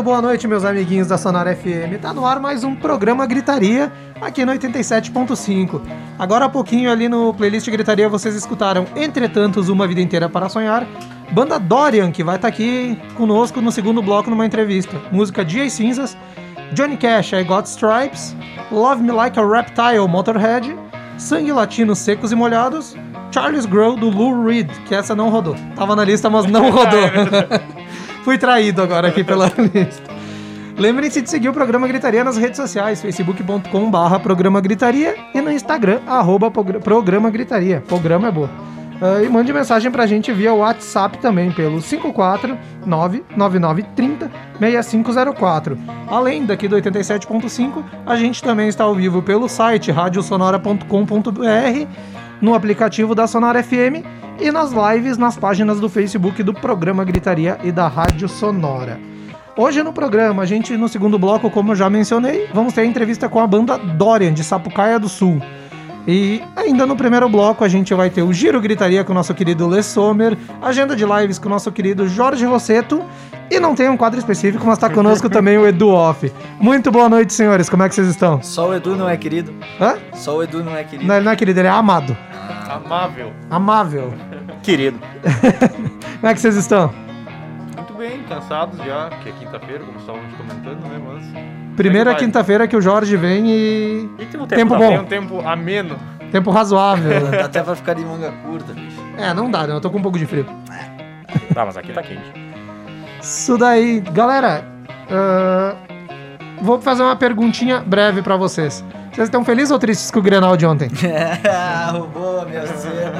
Muito boa noite, meus amiguinhos da Sonora FM. Tá no ar mais um programa Gritaria aqui no 87.5. Agora há pouquinho ali no playlist Gritaria vocês escutaram Entretantos Uma Vida Inteira para Sonhar, banda Dorian, que vai estar aqui conosco no segundo bloco numa entrevista. Música Dias Cinzas, Johnny Cash, I Got Stripes, Love Me Like a Reptile, Motorhead, Sangue Latino Secos e Molhados, Charles Grow do Lou Reed, que essa não rodou. Tava na lista, mas não rodou. Fui traído agora aqui pela lista. Lembrem-se de seguir o programa Gritaria nas redes sociais, facebook.com barra programa Gritaria e no Instagram, arroba progr- programa Gritaria. Programa é boa. Ah, e mande mensagem pra gente via WhatsApp também, pelo 549-9930-6504. Além daqui do 87.5, a gente também está ao vivo pelo site radiosonora.com.br, no aplicativo da Sonora FM e nas lives nas páginas do Facebook do programa Gritaria e da Rádio Sonora. Hoje no programa, a gente, no segundo bloco, como eu já mencionei, vamos ter a entrevista com a banda Dorian, de Sapucaia do Sul. E ainda no primeiro bloco, a gente vai ter o Giro Gritaria com o nosso querido Les Sommer, agenda de lives com o nosso querido Jorge Rosseto, e não tem um quadro específico, mas tá conosco também o Edu Off. Muito boa noite, senhores, como é que vocês estão? Só o Edu não é querido. Hã? Só o Edu não é querido. Não, ele não é querido, ele é amado. Amável. Amável. Querido. Como é que vocês estão? Cansados já, que é quinta-feira, como estávamos comentando, né? Mas. Primeira é que quinta-feira que o Jorge vem e. E tem um Tempo tá- bom. Tem um tempo ameno. Tempo razoável. né? Dá até pra ficar de manga curta, bicho. É, não dá, né? Eu tô com um pouco de frio. Tá, mas aqui tá quente. Isso daí. Galera, ah, vou fazer uma perguntinha breve pra vocês. Vocês estão felizes ou tristes com o Grenal de ontem? Roubou a minha cena.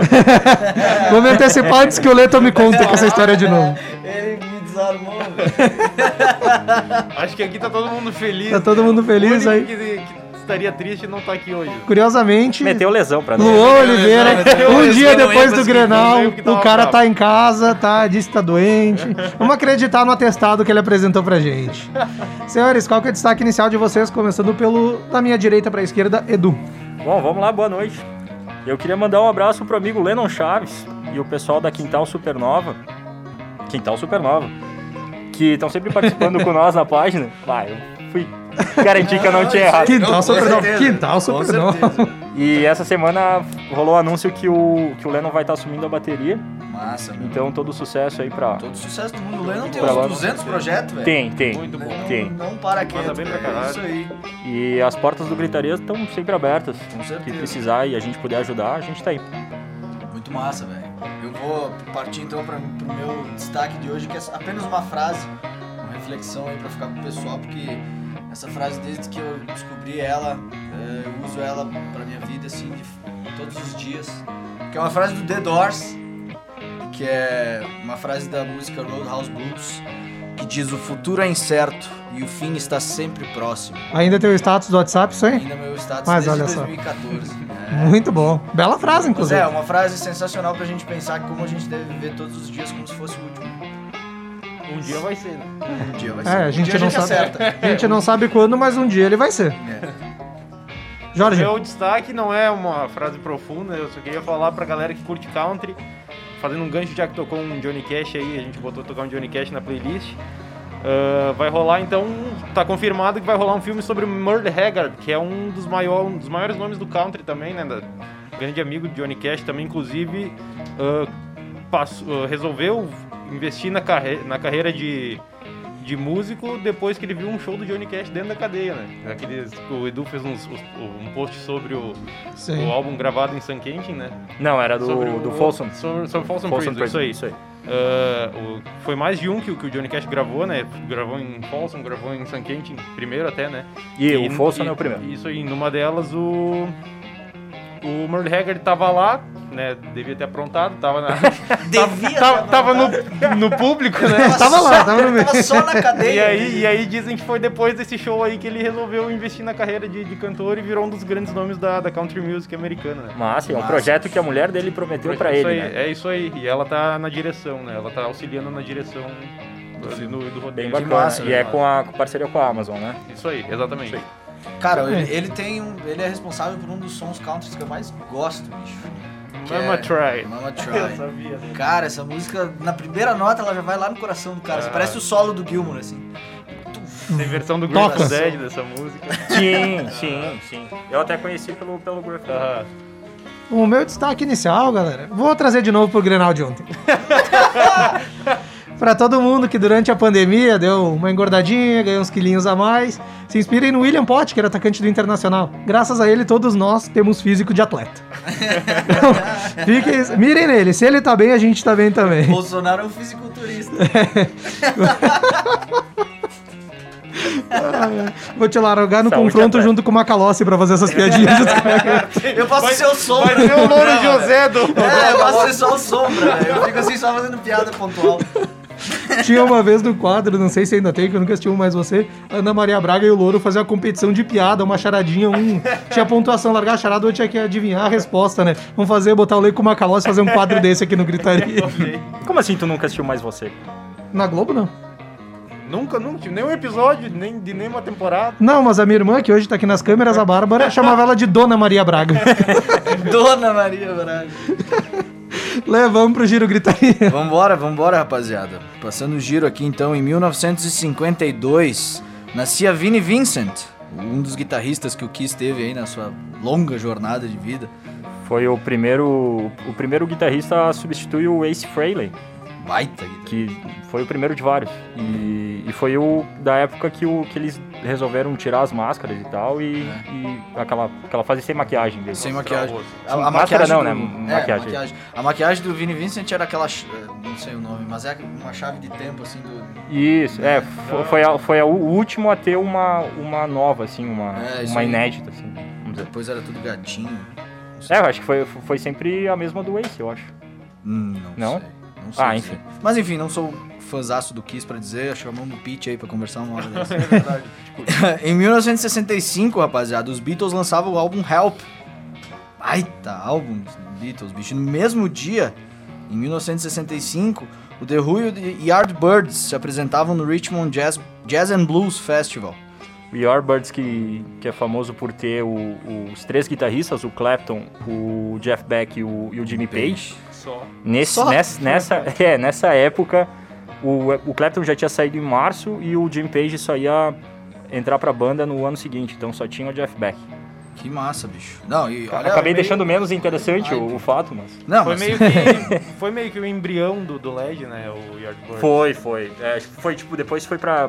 Vou me antecipar antes que o Leto me conte com essa história de novo. Ele desarmou, velho. Acho que aqui tá todo mundo feliz. Tá todo mundo feliz o aí. único que, que estaria triste não tá aqui hoje. Curiosamente, Meteu lesão pra nós. Luan Oliveira, Meteu um lesão, dia depois do conseguir Grenal, o cara bravo. tá em casa, tá, disse que tá doente. Vamos acreditar no atestado que ele apresentou pra gente. Senhores, qual que é o destaque inicial de vocês, começando pelo da minha direita pra esquerda, Edu. Bom, vamos lá, boa noite. Eu queria mandar um abraço pro amigo Lennon Chaves e o pessoal da Quintal Supernova. Quintal Supernova. Que estão sempre participando com nós na página. Vai, eu fui garantir que eu não tinha errado. Quintal Supernova. certeza. Quintal Supernova. E essa semana rolou o anúncio que o, que o Lennon vai estar assumindo a bateria. Massa, meu. Então todo sucesso aí pra. Todo sucesso do mundo. O Lennon tem Pra lá. uns 200 projetos, velho. Tem, tem. Muito bom. Não, Tem. não para quieto. Manda bem pra. É caralho. Isso aí. E as portas do Gritaria estão sempre abertas. Com certeza. Que precisar e a gente puder ajudar, a gente tá aí. Muito massa, velho. Eu vou partir então para pro meu destaque de hoje, que é apenas uma frase, uma reflexão aí pra ficar pro pessoal, porque essa frase desde que eu descobri ela, eh, eu uso ela pra minha vida assim de todos os dias. Que é uma frase do The Doors, que é uma frase da música Roadhouse Blues, que diz o futuro é incerto e o fim está sempre próximo. Ainda tem o status do WhatsApp, isso aí? Ainda meu status Mas desde olha só. 2014. É. Muito bom. Bela frase, inclusive. é, uma frase sensacional pra gente pensar como a gente deve viver todos os dias como se fosse o último. Um dia vai ser, né? Um dia vai ser. É, a Um gente dia não sabe. acerta. A gente não sabe quando, mas um dia ele vai ser. É. Jorge, Meu destaque não é uma frase profunda, eu só queria falar pra galera que curte country, fazendo um gancho já que tocou um Johnny Cash aí, a gente botou tocar um Johnny Cash na playlist. Ah, vai rolar então, tá confirmado que vai rolar um filme sobre o Merle Haggard, que é um dos, maior, um dos maiores nomes do country também, né? da- grande amigo de Johnny Cash também, inclusive ah, passou- ah, resolveu investir na, carre na carreira de, de músico depois que ele viu um show do Johnny Cash dentro da cadeia, né? Aqueles, o Edu fez uns- um post sobre o, o álbum gravado em San Quentin, né? Não, era do, sobre do o, Folsom. Sobre, sobre Folsom, Folsom Prison, isso aí. Isso aí. Ah, o- foi mais de um que, o- que o Johnny Cash gravou, né? Gravou em Folsom, gravou em San Quentin, primeiro até, né? E, o Folsom é o primeiro. Isso aí, numa delas o. O Merle Haggard tava lá, né, devia ter aprontado, tava na... Devia tava, ter tava no, no público, né? Tava lá, tava no meio. Tava só na cadeia. E aí, e aí dizem que foi depois desse show aí que ele resolveu investir na carreira de, de cantor e virou um dos grandes nomes da, da country music americana, né? Massa, é um Massa. projeto que a mulher dele prometeu pra isso ele, aí, né? É isso aí. E ela tá na direção, né? Ela tá auxiliando na direção do, do, do Bem roteiro. bacana. massa, e bem é massa. com a com parceria com a Amazon, né? Isso aí, exatamente. Isso Cara, ele, ele tem um. Ele é responsável por um dos sons country que eu mais gosto, bicho. Mama é Try. Mama Eu Try. sabia. né? Cara, essa música, na primeira nota, ela já vai lá no coração do cara. Ah. Parece o solo do Gilmour, assim. Tem versão do. Grateful Dead dessa música. Sim, sim, sim. Eu até conheci pelo, pelo Griffin. Ah, O meu destaque inicial, galera, vou trazer de novo pro Grenal de ontem. pra todo mundo que durante a pandemia deu uma engordadinha, ganhou uns quilinhos a mais, se inspirem no William Pott, que era atacante do Internacional. Graças a ele, todos nós temos físico de atleta. Então, fiquem, mirem nele, se ele tá bem, a gente tá bem também. Bolsonaro é um fisiculturista. Vou te largar no Saúde confronto atleta. junto com o Macalossi pra fazer essas piadinhas. Eu posso ser o sombra. Vai ser o do Louro José do. É, eu posso ser só o sombra. Eu fico assim só fazendo piada pontual. Tinha uma vez no quadro, não sei se ainda tem, que eu nunca assisti um mais você, Ana Maria Braga e o Louro faziam uma competição de piada, uma charadinha, um tinha pontuação, largar a charada, outro tinha que adivinhar a resposta, né? Vamos fazer, botar o Leico Macalossi e fazer um quadro desse aqui no Gritaria. Como assim tu nunca assistiu mais você? Na Globo, não. Nunca, nunca nenhum episódio, nem de nenhuma temporada. Não, mas a minha irmã, que hoje tá aqui nas câmeras, a Bárbara, chamava ela de Dona Maria Braga. Dona Maria Braga. Levamos pro Giro Gritaria. Vambora, vambora, rapaziada. Passando o giro aqui então, em 1952, nascia Vinnie Vincent, um dos guitarristas que o Kiss teve aí na sua longa jornada de vida. Foi o primeiro, o primeiro guitarrista a substituir o Ace Frehley, Baita guitarra. que foi o primeiro de vários. E, e foi o da época que, o, que eles resolveram tirar as máscaras e tal, e, e aquela, aquela fase sem maquiagem deles. Sem maquiagem. A, a máscara maquiagem não, do- né? é, Maquiagem. maquiagem. A maquiagem do Vinnie Vincent era aquela, eh, não sei o nome, mas é uma chave de tempo assim do... Isso, é, fo- foi, a- foi a- o último a ter uma, uma nova, assim, uma, É, uma inédita, assim, vamos dizer. Depois era tudo gatinho. É, eu acho que foi, foi sempre a mesma do Ace, eu acho. Hum, não, Não? sei. Não sei Ah, enfim. Mas enfim, não sou fãzaço do Kiss pra dizer, chamamos o Pete aí pra conversar uma hora dessa. É verdade. em 1965, rapaziada, os Beatles lançavam o álbum Help. Baita álbum dos Beatles, bicho. No mesmo dia, em 1965, o The Who e o Yardbirds se apresentavam no Richmond Jazz, Jazz and Blues Festival. O Yardbirds, que, que é famoso por ter o- os três guitarristas, o Clapton, o Jeff Beck e o, e o Jimmy Page. Só. Nesse, Só? nessa, nessa, é, nessa época, o, o Clapton já tinha saído em março e o Jimmy Page só ia entrar pra banda no ano seguinte, então só tinha o Jeff Beck. Que massa, bicho. Não, e olha... Acabei meio- deixando menos interessante o, o fato, mas... Não, Foi mas- meio, que, foi meio que o embrião do, do LED, né? O Yardbird. Foi, foi. É, foi tipo, depois foi pra.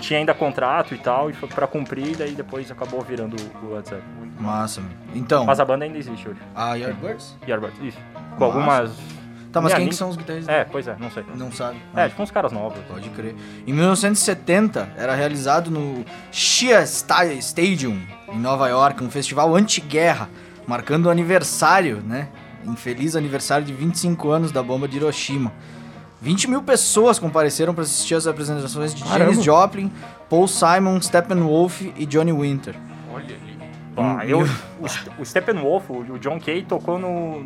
Tinha ainda contrato e tal, e foi pra cumprir, daí depois acabou virando o WhatsApp. Massa. Então, Mas a banda ainda existe hoje. a Yardbirds? Yardbirds, isso. Com Massa. algumas. Tá, mas quem que são os guitarristas? É, pois é, não sei. Não sabe. É, tipo uns caras novos. Pode crer. Em 1970, era realizado no Shea Sta- Stadium, em Nova York, um festival anti-guerra, marcando o aniversário, né? Infeliz aniversário de 25 anos da bomba de Hiroshima. 20 mil pessoas compareceram para assistir as apresentações de Caramba. Janis Joplin, Paul Simon, Steppenwolf e Johnny Winter. Olha ali. Ah, Hum, eu, e o, o Steppenwolf, o, John Kay tocou no.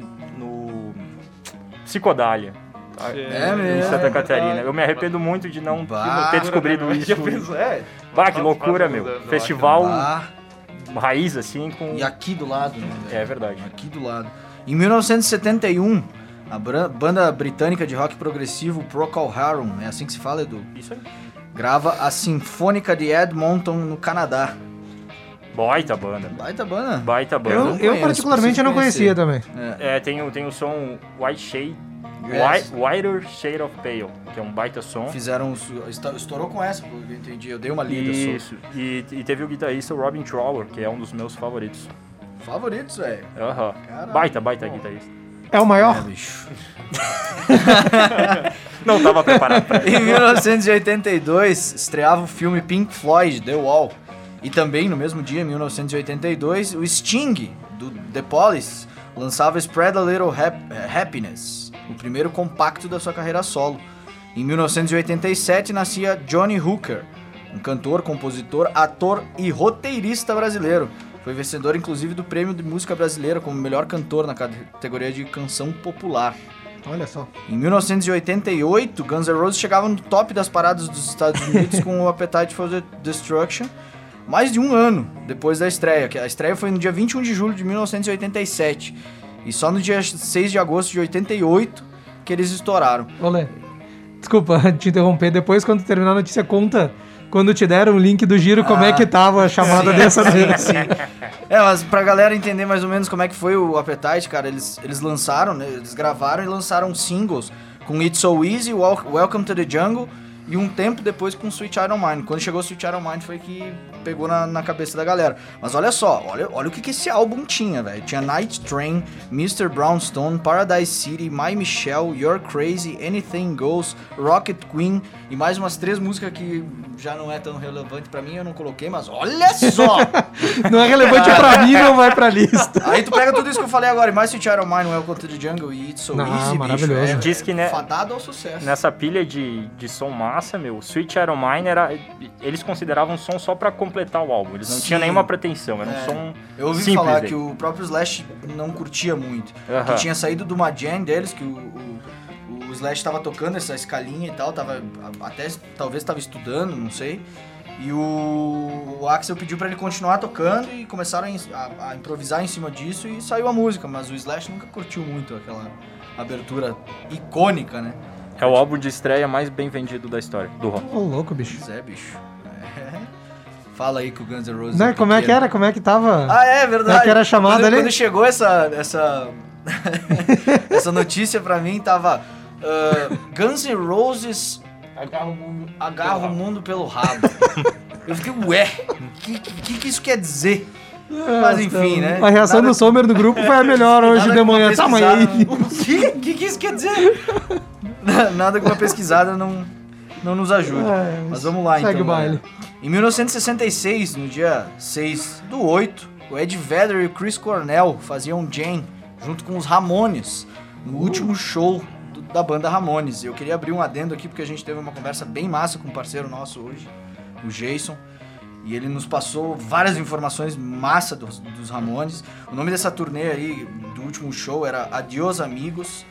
Psicodália. É Em mesmo. Santa Catarina. Eu me arrependo muito de não Bah. ter descobrido isso. Já pensou? É. Bah, que loucura, meu. Festival Ah, raiz, assim, com. e aqui do lado, né? velho? É verdade. Aqui do lado. Em 1971, a banda britânica de rock progressivo Procol Harum, é assim que se fala, Edu? Isso aí. Grava a Sinfônica de Edmonton, no Canadá. Baita banda. Baita banda. Baita banda. Eu, eu conheço, particularmente, eu não conhecia também. É, tem, o- tem o som White Shade. Yes. White, Whiter Shade of Pale, que é um baita som. Fizeram. Estourou com essa, eu entendi. Eu dei uma lida sobre. Isso. E, e teve o guitarrista Robin Trower, que é um dos meus favoritos. Favoritos, velho. Aham. Baita, baita guitarrista. É o maior? É, bicho. Não tava preparado pra Em 1982, estreava o filme Pink Floyd, The Wall. E também, no mesmo dia, em 1982, o Sting, do The Police, lançava Spread a Little eh, Happiness, o primeiro compacto da sua carreira solo. Em 1987 nascia Johnny Hooker, um cantor, compositor, ator e roteirista brasileiro. Foi vencedor inclusive do prêmio de música brasileira como melhor cantor na categoria de canção popular. Olha só. Em 1988, Guns N' Roses chegava no top das paradas dos Estados Unidos com o Appetite for the Destruction, mais de um ano depois da estreia, que a estreia foi no dia 21 de julho de 1987. E só no dia 6 de agosto de 88 que eles estouraram. Olê. Desculpa te interromper. Depois, quando terminar a notícia, conta quando te deram o link do giro, como é que tava a chamada dessa vez. Sim. É, mas pra galera entender mais ou menos como é que foi o Appetite, cara, eles, eles lançaram, né? Eles gravaram e lançaram singles com It's So Easy, Wel- Welcome to the Jungle e um tempo depois com Sweet Iron Mind. Quando chegou Sweet Iron Mind foi que pegou na, na cabeça da galera. Mas olha só, olha, olha o que, que esse álbum tinha, velho. Tinha Night Train, Mr. Brownstone, Paradise City, My Michelle, You're Crazy, Anything Goes, Rocket Queen e mais umas três músicas que já não é tão relevante pra mim, eu não coloquei, mas olha só! Não é relevante pra mim, não vai pra lista. Aí tu pega tudo isso que eu falei agora, e mais Sweet Iron Mind, Welcome to the Jungle e It's So Ah, Easy, maravilhoso. bicho. É, Diz que, né, Fadado ao sucesso. Nessa pilha de, de som massa, meu, Sweet Iron Mine era. Eles consideravam um som só pra completar o álbum. Eles não Sim. tinham nenhuma pretensão, era um É. som. Eu ouvi simples falar dele. que o próprio Slash não curtia muito. Aham. Que tinha saído de uma jam deles, que o, o, o Slash tava tocando essa escalinha e tal, tava até talvez tava estudando, não sei. E o, o Axel pediu pra ele continuar tocando e começaram a- a improvisar em cima disso e saiu a música, mas o Slash nunca curtiu muito aquela abertura icônica, né? É o álbum de estreia mais bem vendido da história do rock. Ô, louco, bicho. Pois é, bicho. É. Fala aí que o Guns N' Roses. Né, é como é que pequeno. era? Como é que tava? Ah, é verdade. Como é que era a chamada quando, ali? Quando chegou essa essa essa notícia pra mim tava ah, Guns N' Roses Agarra o mundo. agarra o mundo pelo rabo. Eu fiquei, ué, o que, que que isso quer dizer? Mas enfim, né? A reação Nada- do Sommer do grupo foi a melhor hoje de manhã. Tá, mas aí. O que? O que que isso quer dizer? Nada que uma pesquisada não, não nos ajude. É, Mas vamos lá, segue então. o baile. Em 1966, no dia 6 do 8, o Ed Vedder e o Chris Cornell faziam Jane junto com os Ramones no último show do- da banda Ramones. Eu queria abrir um adendo aqui porque a gente teve uma conversa bem massa com um parceiro nosso hoje, o Jason. E ele nos passou várias informações massa dos, dos Ramones. O nome dessa turnê aí, do último show, era Adios Amigos.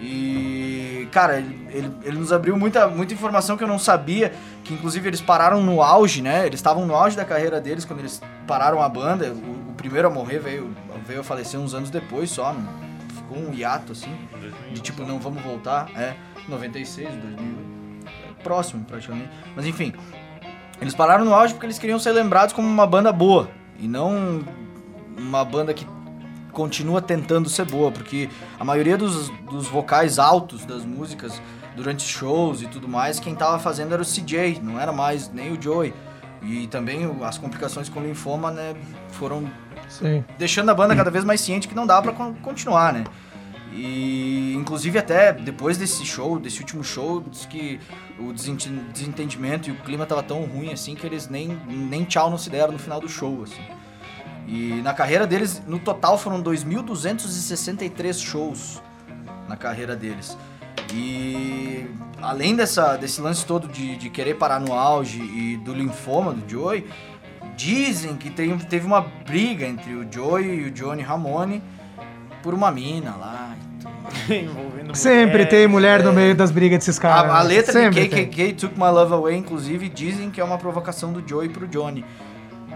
E, cara, ele, ele, ele nos abriu muita, muita informação que eu não sabia. Que inclusive eles pararam no auge, né? Eles estavam no auge da carreira deles quando eles pararam a banda. O, o primeiro a morrer veio, veio a falecer uns anos depois só. Ficou um hiato assim. De tipo, não vamos voltar. É, 96, 2000. é Próximo praticamente. Mas enfim. Eles pararam no auge porque eles queriam ser lembrados como uma banda boa. E não uma banda que continua tentando ser boa. Porque a maioria dos, dos vocais altos das músicas durante shows e tudo mais, quem tava fazendo era o CJ, não era mais nem o Joey. E também as complicações com linfoma, né, foram Sim. deixando a banda cada vez mais ciente que não pra con- continuar, né? E inclusive até depois desse show, desse último show, diz que o desente- desentendimento e o clima tava tão ruim assim que eles nem, nem tchau não se deram no final do show, assim. E na carreira deles, no total foram 2.263 shows na carreira deles. E além dessa, desse lance todo de, de querer parar no auge e do linfoma do Joey, dizem que tem, teve uma briga entre o Joey e o Johnny Ramone por uma mina lá. Envolvendo Sempre mulher. tem mulher no meio das brigas desses caras. A, a letra Sempre de tem. KKK Took My Love Away, inclusive, dizem que é uma provocação do Joey pro Johnny.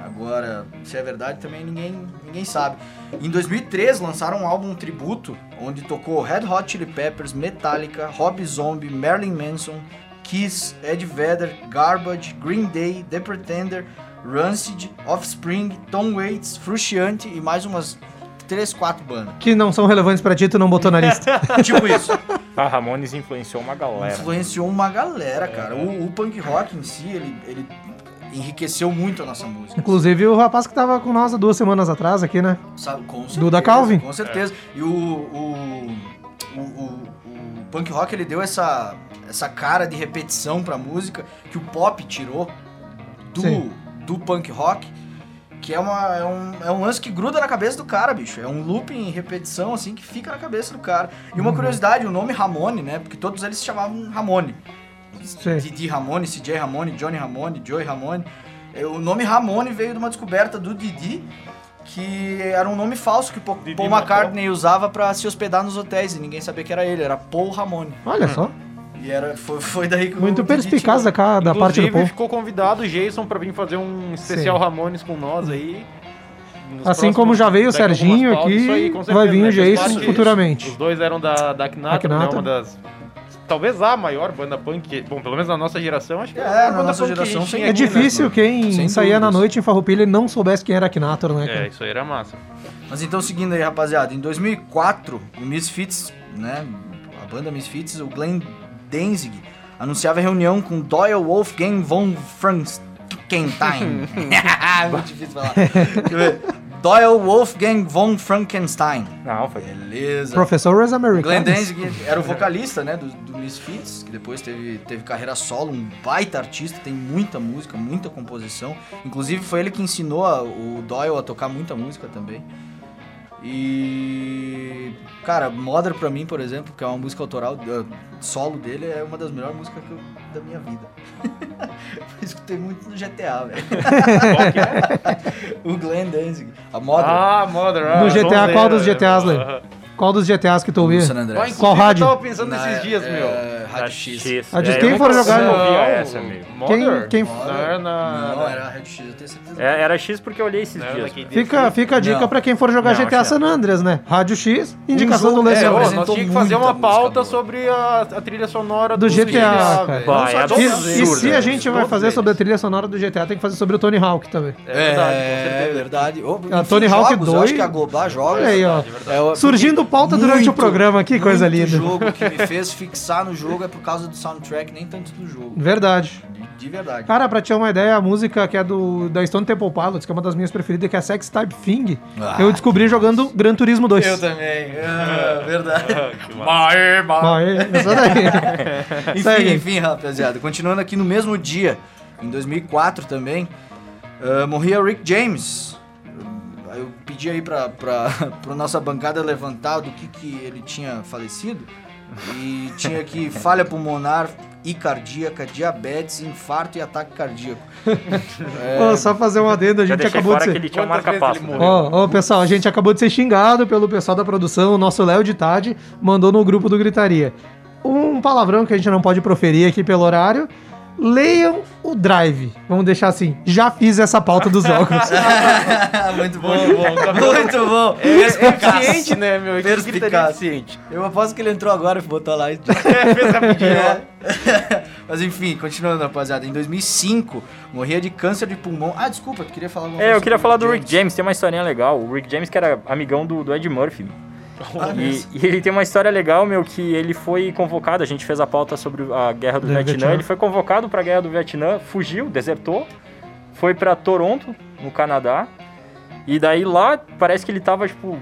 Agora, se é verdade, também ninguém, ninguém sabe. Em 2003, lançaram um álbum tributo, onde tocou Red Hot Chili Peppers, Metallica, Rob Zombie, Marilyn Manson, Kiss, Ed Vedder, Garbage, Green Day, The Pretender, Rancid, Offspring, Tom Waits, Frusciante e mais umas 3, 4 bandas. Que não são relevantes pra ti, tu não botou na lista. tipo isso. A Ramones influenciou uma galera. Influenciou uma galera, cara. O, o punk rock em si, ele, ele enriqueceu muito a nossa música. Inclusive o rapaz que tava com nós há duas semanas atrás aqui, né? Sabe? Com certeza. Duda Calvin. Com certeza. E o, o, o, o- o punk rock, ele deu essa, essa cara de repetição pra música que o pop tirou do, Sim. do punk rock. que é, uma, é, um, é um lance que gruda na cabeça do cara, bicho. É um loop em repetição, assim, que fica na cabeça do cara. E uma curiosidade, o nome Ramone, né? Porque todos eles se chamavam Ramone. Sim. Didi Ramone, CJ Ramone, Johnny Ramone, Joey Ramone. É, O nome Ramone veio de uma descoberta do Didi, que era um nome falso que Paul Didi Paul McCartney usava pra se hospedar nos hotéis e ninguém sabia que era ele, era Paul Ramone. Olha só. E era, foi, foi daí que o Muito perspicaz da, da parte do povo. ficou convidado o Jason pra vir fazer um especial Ramones com nós aí. nos Assim como já veio o Serginho aqui, aí, com vai certeza, vir o né? Fez Jason futuramente. Os dois eram da, da Akinator, Akinator. né? Uma das... Talvez a maior banda punk, bom, pelo menos na nossa geração, acho que É, a maior na banda nossa a geração, gente sem tinha É aqui, né? difícil quem Sem saía na noite em Farroupilha e não soubesse quem era Akinator, né, cara? É, isso aí era massa. Mas então, seguindo aí, rapaziada, em 2004, o Misfits, né, a banda Misfits, o Glenn Danzig, anunciava reunião com Doyle Wolfgang von Frankenstein. Muito difícil falar. Doyle Wolfgang von Frankenstein. Não, foi. Beleza. Professores Glenn americanos. Danzig era o vocalista, né, do, do Misfits, que depois teve, teve carreira solo, um baita artista, tem muita música, muita composição. Inclusive foi ele que ensinou a- o Doyle a tocar muita música também. E cara, Mother pra mim, por exemplo, que é uma música autoral uh, solo dele, é uma das melhores músicas que eu- da minha vida. eu escutei muito no GTA, velho. É? o Glenn Danzig, a Mother. Ah, Mother. ah, No GTA, qual dos né? GTAs, Lê? Qual dos GTAs que tu do ouvia? San Andreas. Ah, Qual rádio? Eu tava pensando Na- nesses dias, é, meu. Rádio X. A de É, quem for jogar- eu não Não, essa, amigo. Mother? Quem- Não era na... Não, era a Red X, eu tenho certeza. É, era X porque eu olhei esses não dias. Fica, fica a dica Não. pra quem for jogar Não, GTA San Andreas, né? Rádio X, indicação jogo- do é, É, nós tínhamos que fazer uma música pauta boa. sobre a, a trilha sonora Do GTA, Não só é absurdo, E se né? a gente vai fazer sobre a trilha sonora do GTA, tem que fazer sobre o Tony Hawk também. É verdade, É certeza. verdade. Ô, A enfim, Tony Hawk jogos, eu 2. acho que a Global joga. Olha aí, ó. É, o- Surgindo pauta durante o programa, que coisa muito linda. jogo que me fez fixar no jogo é por causa do soundtrack, nem tanto do jogo. Verdade. De, de verdade. Cara, pra te ter uma ideia, a música que é do da Stone Temple Pilots, que é uma das minhas preferidas, que é Sex Type Thing, Ah. eu descobri jogando Gran Turismo 2. Eu também. É, verdade. É- essa daí. enfim, enfim, rapaziada. Continuando aqui no mesmo dia, em 2004 também, ah, morria Rick James. Eu pedi aí pra, pra, pra nossa bancada levantar do que, que ele tinha falecido. E tinha aqui falha pulmonar e cardíaca, diabetes, infarto e ataque cardíaco. Ô, só fazer um adendo, a gente acabou de ser... que ele ele morreu? Ó, ó, pessoal, a gente acabou de ser xingado pelo pessoal da produção, o nosso Léo de Tade mandou no grupo do Gritaria. Um palavrão que a gente não pode proferir aqui pelo horário. Leiam o Drive. Vamos deixar assim. Já fiz essa pauta dos jogos. muito bom, Muito bom, muito bom. É, é eficiente, né, meu? Perspicaz. eficiente. Eu aposto que ele entrou agora e botou lá. e- Fez rapidinho. É. Mas enfim, continuando, rapaziada. Em 2005, morria de câncer de pulmão. Ah, desculpa, tu queria falar alguma É, eu queria falar do Rick James, tem uma historinha legal. O Rick James, que era amigão do, do Ed Murphy. Ah, E, e ele tem uma história legal, meu, que ele foi convocado, a gente fez a pauta sobre a guerra do Do Vietnã, Vietnã. ele foi convocado pra guerra do Vietnã, fugiu, desertou, foi pra Toronto, no Canadá, e daí lá parece que ele tava, tipo,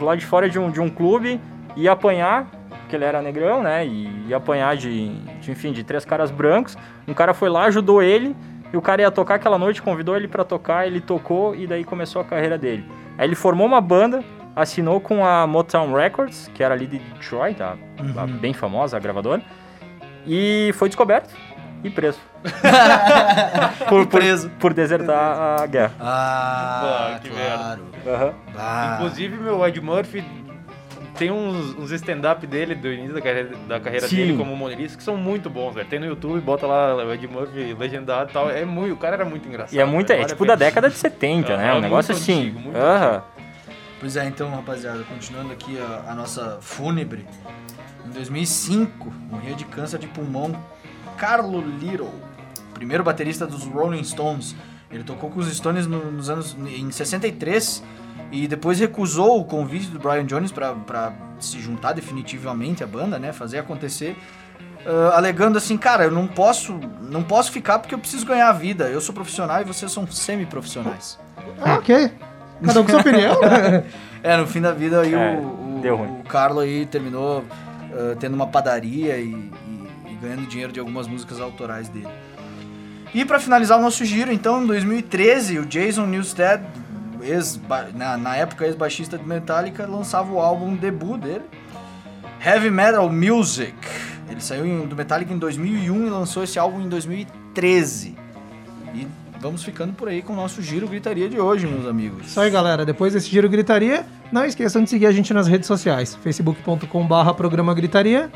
lado de fora de um, de um clube, ia apanhar, porque ele era negrão, né, e ia apanhar de, de, enfim, de três caras brancos, um cara foi lá, ajudou ele, e o cara ia tocar aquela noite, convidou ele pra tocar, ele tocou, e daí começou a carreira dele. Aí ele formou uma banda, assinou com a Motown Records, que era ali de Detroit, a, a bem famosa, a gravadora, e foi descoberto e preso. por, E por- preso. Por, desertar a guerra. Ah, Ah, que claro. Aham. Ah. Inclusive, meu, Ed Murphy tem uns, uns stand-up dele do início da carreira, da carreira Sim. dele como humorista que são muito bons, velho. Tem no YouTube, bota lá o Ed Murphy legendado e tal. É muito, o cara era muito engraçado. E é muito, velho, é tipo da década de 70, Ah, né? Um muito negócio assim. antigo, muito Aham. Pois é, então, rapaziada, continuando aqui a, a nossa fúnebre. Em 2005, morria de câncer de pulmão Carlo Little, primeiro baterista dos Rolling Stones. Ele tocou com os Stones no- nos anos em 63 e depois recusou o convite do Brian Jones para se juntar definitivamente à banda, né, fazer acontecer. ah, alegando assim, cara, eu não posso, não posso ficar porque eu preciso ganhar a vida. Eu sou profissional e vocês são semi-profissionais. Ah, ok. Cada um com sua opinião. É, no fim da vida aí É, o, o, deu ruim. o Carlo aí terminou ah, tendo uma padaria e, e- e ganhando dinheiro de algumas músicas autorais dele. E pra finalizar o nosso giro, então, em 2013, o Jason Newsted, ex na, na época ex-baixista de Metallica, lançava o álbum debut dele, Heavy Metal Music. Ele saiu em- do Metallica em 2001 e lançou esse álbum em 2013. E vamos ficando por aí com o nosso giro gritaria de hoje, meus amigos. Isso aí, galera. Depois desse giro gritaria, não esqueçam de seguir a gente nas redes sociais. facebook.com.br programa gritaria.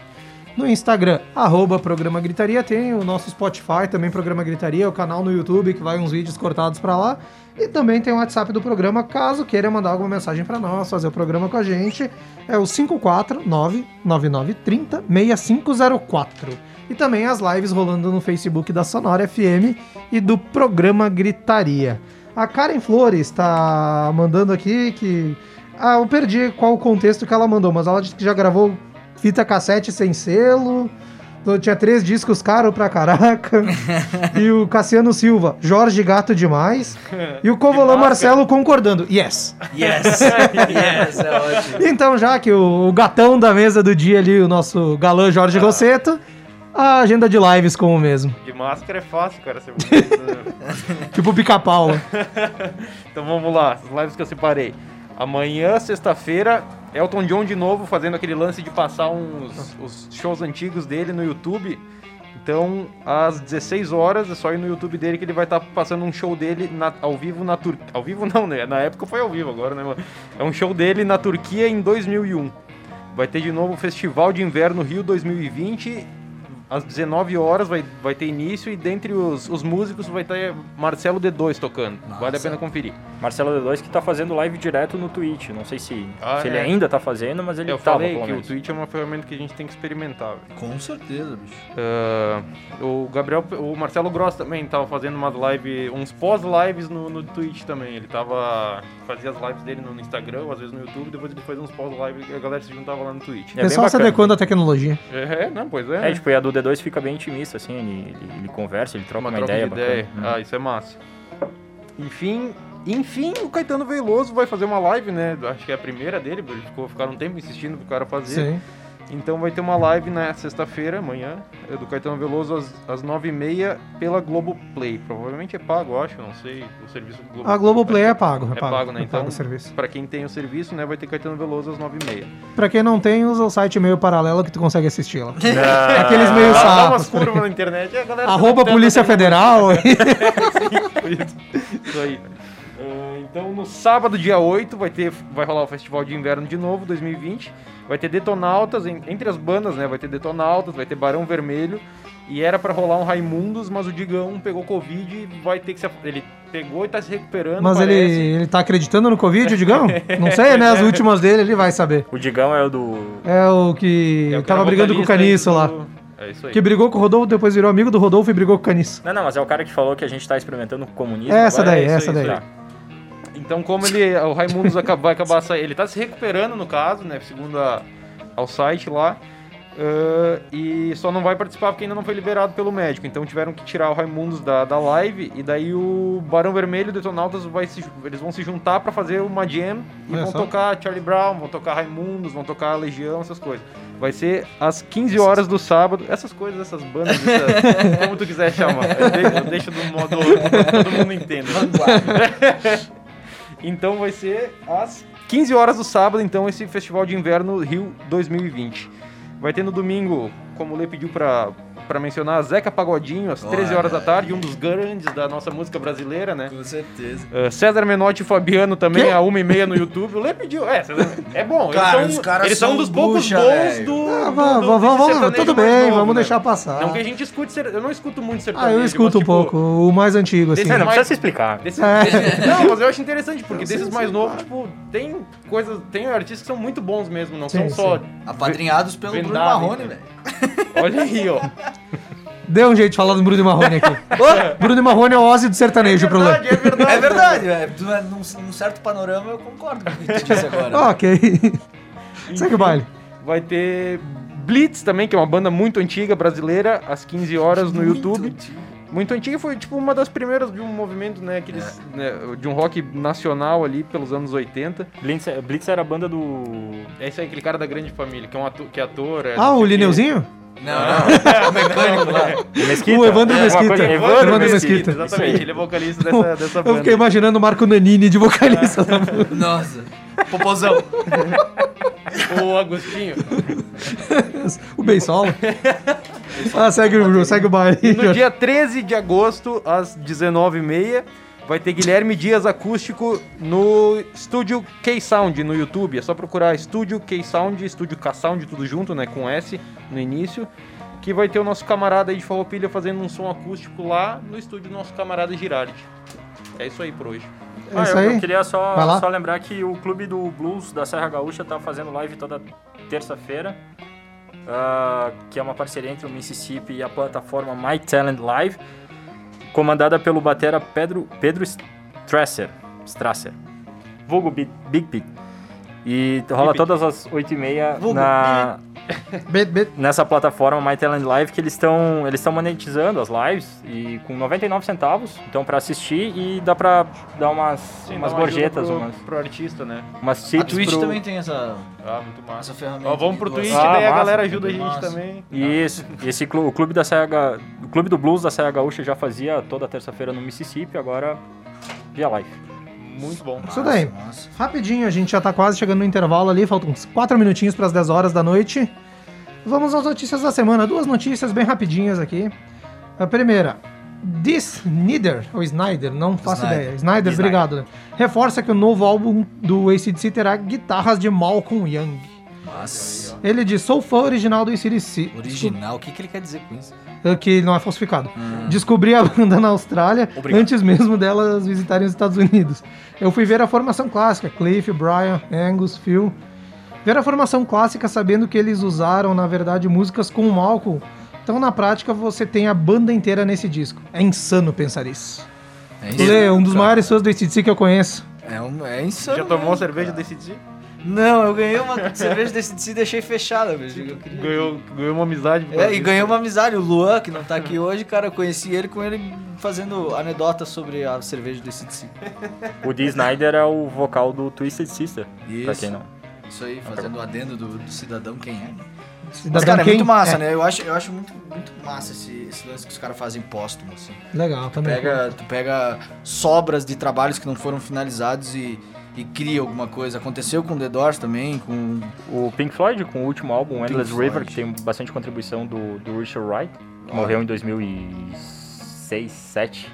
No Instagram, arroba programa gritaria. Tem o nosso Spotify, também programa gritaria. O canal no YouTube, que vai uns vídeos cortados pra lá. E também tem o WhatsApp do programa, caso queira mandar alguma mensagem pra nós, fazer o programa com a gente. É o 54999306504. E também as lives rolando no Facebook da Sonora FM e do programa Gritaria. A Karen Flores está mandando aqui que. Ah, eu perdi qual o contexto que ela mandou, mas ela disse que já gravou fita cassete sem selo. Tinha três discos caros pra caraca. e o Cassiano Silva, Jorge Gato demais. E o Covolão Marcelo concordando. Yes! Yes! yes, é ótimo. Então, já que o, o gatão da mesa do dia ali, o nosso galã Jorge Rosseto, a agenda de lives como mesmo. De máscara é fácil, cara. Né? Tipo pica-pau. então vamos lá, as lives que eu separei. Amanhã, sexta-feira, Elton John de novo fazendo aquele lance de passar uns os shows antigos dele no YouTube. Então, às 16 horas, é só ir no YouTube dele que ele vai estar passando um show dele na- ao vivo na Turquia. Ao vivo não, né? Na época foi ao vivo agora, né? É um show dele na Turquia em 2001. Vai ter de novo o Festival de Inverno Rio 2020. Às 19 horas vai, vai ter início e dentre os, os músicos vai ter Marcelo D2 tocando. Vale a Nossa. pena conferir. Marcelo D2 que tá fazendo live direto no Twitch. Não sei se, Ah, se ele é. ainda tá fazendo, mas ele Eu tava, falei que o. Twitch é uma ferramenta que a gente tem que experimentar. velho. Com certeza, bicho. Ah, o Gabriel, o Marcelo Gross também tava fazendo umas lives, uns pós-lives no, no Twitch também. Ele tava fazia as lives dele no Instagram, ou às vezes no YouTube, depois ele fazia uns pós-lives e a galera se juntava lá no Twitch. É bem Pessoal se bacana. adequando à tecnologia. É, não, pois é. É, né? tipo, e a do D2 fica bem intimista, assim, ele, ele, ele conversa, ele troca uma, troca ideia de ideia. bacana. Ah, isso é massa. Enfim, enfim, o Caetano Veloso vai fazer uma live, né? Acho que é a primeira dele, ele ficou ficaram um tempo insistindo pro cara fazer. Sim. Então vai ter uma live na sexta-feira, amanhã, é do Caetano Veloso às, às 9h30 pela Globoplay. Provavelmente é pago, eu acho, não sei. O serviço do Globo... A Globoplay é pago. É, É pago, pago, né? É pago Então, o serviço. pra quem tem o serviço, né, vai ter Caetano Veloso às 9h30. Pra quem não tem, usa o site meio paralelo que tu consegue assistir lá. Aqueles meio Dá, dá sapos. umas curvas na internet. e a galera Arroba tá Polícia Federal. Isso aí. Então no sábado, dia 8, vai, ter, vai rolar o Festival de Inverno de novo, 2020. Vai ter Detonautas, en- entre as bandas, né? Vai ter Detonautas, vai ter Barão Vermelho. E era pra rolar um Raimundos, mas o Digão pegou Covid e vai ter que se. Ele pegou e tá se recuperando. Mas ele, parece. ele tá acreditando no Covid, o Digão? Não sei, né? As últimas dele, ele vai saber. O Digão é o do. É o que É o que tava brigando com o Caniço lá. do- É isso aí. Que brigou com o Rodolfo, depois virou amigo do Rodolfo e brigou com o Caniço. Não, não, mas é o cara que falou que a gente tá experimentando com o comunismo. Essa agora. daí, é isso essa aí, daí. Então, como ele, o Raimundos acaba- vai acabar saindo, ele tá se recuperando no caso, né, segundo a- ao site lá, ãh, e só não vai participar porque ainda não foi liberado pelo médico. Então tiveram que tirar o Raimundos da, da live e daí o Barão Vermelho e o Detonautas vai se, eles vão se juntar pra fazer uma jam e Olha vão só. tocar Charlie Brown, vão tocar Raimundos, vão tocar Legião, essas coisas. Vai ser às 15 horas do sábado. Essas coisas, essas bandas, essas- como tu quiser chamar. Eu deixo, eu deixo do modo todo mundo entenda. Então vai ser às 15 horas do sábado, então, esse Festival de Inverno Rio 2020. Vai ter no domingo, como o Lê pediu pra, pra mencionar, Zeca Pagodinho, às 13 horas da tarde, um dos grandes da nossa música brasileira, né? Com certeza. Uh, César Menotti e Fabiano também, a 1h30 no YouTube. O Lê pediu. É, César, é bom. Cara, eles os são, caras eles são são um dos poucos bucha, bons do. Ah, do- do- va- desse vamos, sertanejo tudo bem, novo, vamos né? deixar passar. Não que a gente escute, ser- eu não escuto muito sertanejo. Ah, eu mas, escuto um tipo, pouco, o mais antigo, assim. Desse não mais- precisa se explicar. Desses- É. não, mas eu acho interessante, porque desses mais novos, tipo, tem coisas. Tem artistas que são muito bons mesmo, não Sim, são só. sim. Apadrinhados pelo Bruno Marrone, né? velho. Olha aí, ó. Deu um jeito de falar do Bruno Marrone aqui. Bruno Marrone é o Ozzy do sertanejo, pro Lê. verdade, é verdade. É verdade. Tu- Num, num certo panorama eu concordo com o que tu disse agora. Ok. Segue o baile. Vai ter Blitz também, que é uma banda muito antiga brasileira, às 15 horas no YouTube. Muito antiga, foi tipo uma das primeiras de um movimento, né, aqueles, né, de um rock nacional ali pelos anos 80. Blitz, Blitz era a banda do. É isso aí, aquele cara da grande família, que é um ator, que é ator. é Ah, o sei quê. Não, não. O mecânico lá. Mesquita. O Evandro É, Mesquita. coisa- Evandro Evandro Mesquita. Mesquita. Exatamente, ele é vocalista dessa, dessa Eu banda. fiquei imaginando o Marco Nanini de vocalista. banda. Nossa. Popozão. O Agostinho. o Ben Solo. Ah, segue o, segue o baile. No dia 13 de agosto, às 19h30, vai ter Guilherme Dias acústico no Estúdio K-Sound no YouTube. É só procurar Estúdio K-Sound, Estúdio K-Sound, tudo junto, né? Com S no início. Que vai ter o nosso camarada aí de Farroupilha fazendo um som acústico lá no estúdio do nosso camarada Girardi. É isso aí por hoje. É Ah, isso eu, aí? eu queria só, só lembrar que o Clube do Blues da Serra Gaúcha tá fazendo live toda terça-feira, ah, que é uma parceria entre o Mississippi e a plataforma My Talent Live, comandada pelo batera Pedro, Pedro Strasser, Strasser, vulgo Big, Big Pig. E rola Big todas as 8h30 Vulgo na, Bet, bet. nessa plataforma My Talent Live que eles estão eles estão monetizando as lives e com 99 centavos, então para assistir e dá pra dar umas Sim, umas dá uma ajuda gorjetas, pro, umas pro artista, né? umas A tips Twitch pro... também tem essa, Ah, muito massa. essa ferramenta. Ó, vamos pro. Twitch, Ah, daí a massa. galera ajuda a gente massa. também. Isso, esse clube, o clube da Serra, Ga- o clube do blues da Serra Gaúcha já fazia toda terça-feira no Mississippi, agora via live. Muito bom. Isso daí. Nossa. Rapidinho, a gente já tá quase chegando no intervalo ali, faltam uns 4 minutinhos para as 10 horas da noite. Vamos às notícias da semana. Duas notícias bem rapidinhas aqui. A primeira, This Snyder, ou Snyder, não faço Snyder. ideia. Snyder, Snyder. obrigado. né? Reforça que o novo álbum do ACDC terá guitarras de Malcolm Young. Nossa. Ele diz, sou fã original do ACDC. Original. O que, que ele quer dizer com isso? Eh, Que não é falsificado. Descobri a banda na Austrália Obrigado. antes mesmo delas visitarem os Estados Unidos. Eu fui ver a formação clássica, Cliff, Brian, Angus, Phil. Ver a formação clássica sabendo que eles usaram, na verdade, músicas com o Malcolm. Então, na prática, você tem a banda inteira nesse disco. É insano pensar isso. É Ele é um dos cara. maiores fãs do ACDC que eu conheço. É, um, é insano. Já tomou mesmo, cerveja cara. desse dia? Não, eu ganhei uma cerveja desse DC e deixei fechada, velho. Queria- Ganhou, ganhou uma amizade. É, e ganhei uma amizade. O Luan, que não tá aqui hoje, cara, eu conheci ele com ele fazendo anedotas sobre a cerveja desse DC. O Dee Snyder é o vocal do Twisted Sister, pra Isso. quem não. Isso aí, fazendo o adendo do, do cidadão quem é. Mas, Cidadão cara, é muito massa, É, né? Eu acho, eu acho muito, muito massa esse, esse lance que os caras fazem póstumo, assim. Legal, também. Pega, tu pega sobras de trabalhos que não foram finalizados e, e cria alguma coisa. Aconteceu com The Doors também, com... O Pink Floyd, com o último álbum, Pink Endless Floyd. River, que tem bastante contribuição do, do Richard Wright, que morreu em 2006, 2007.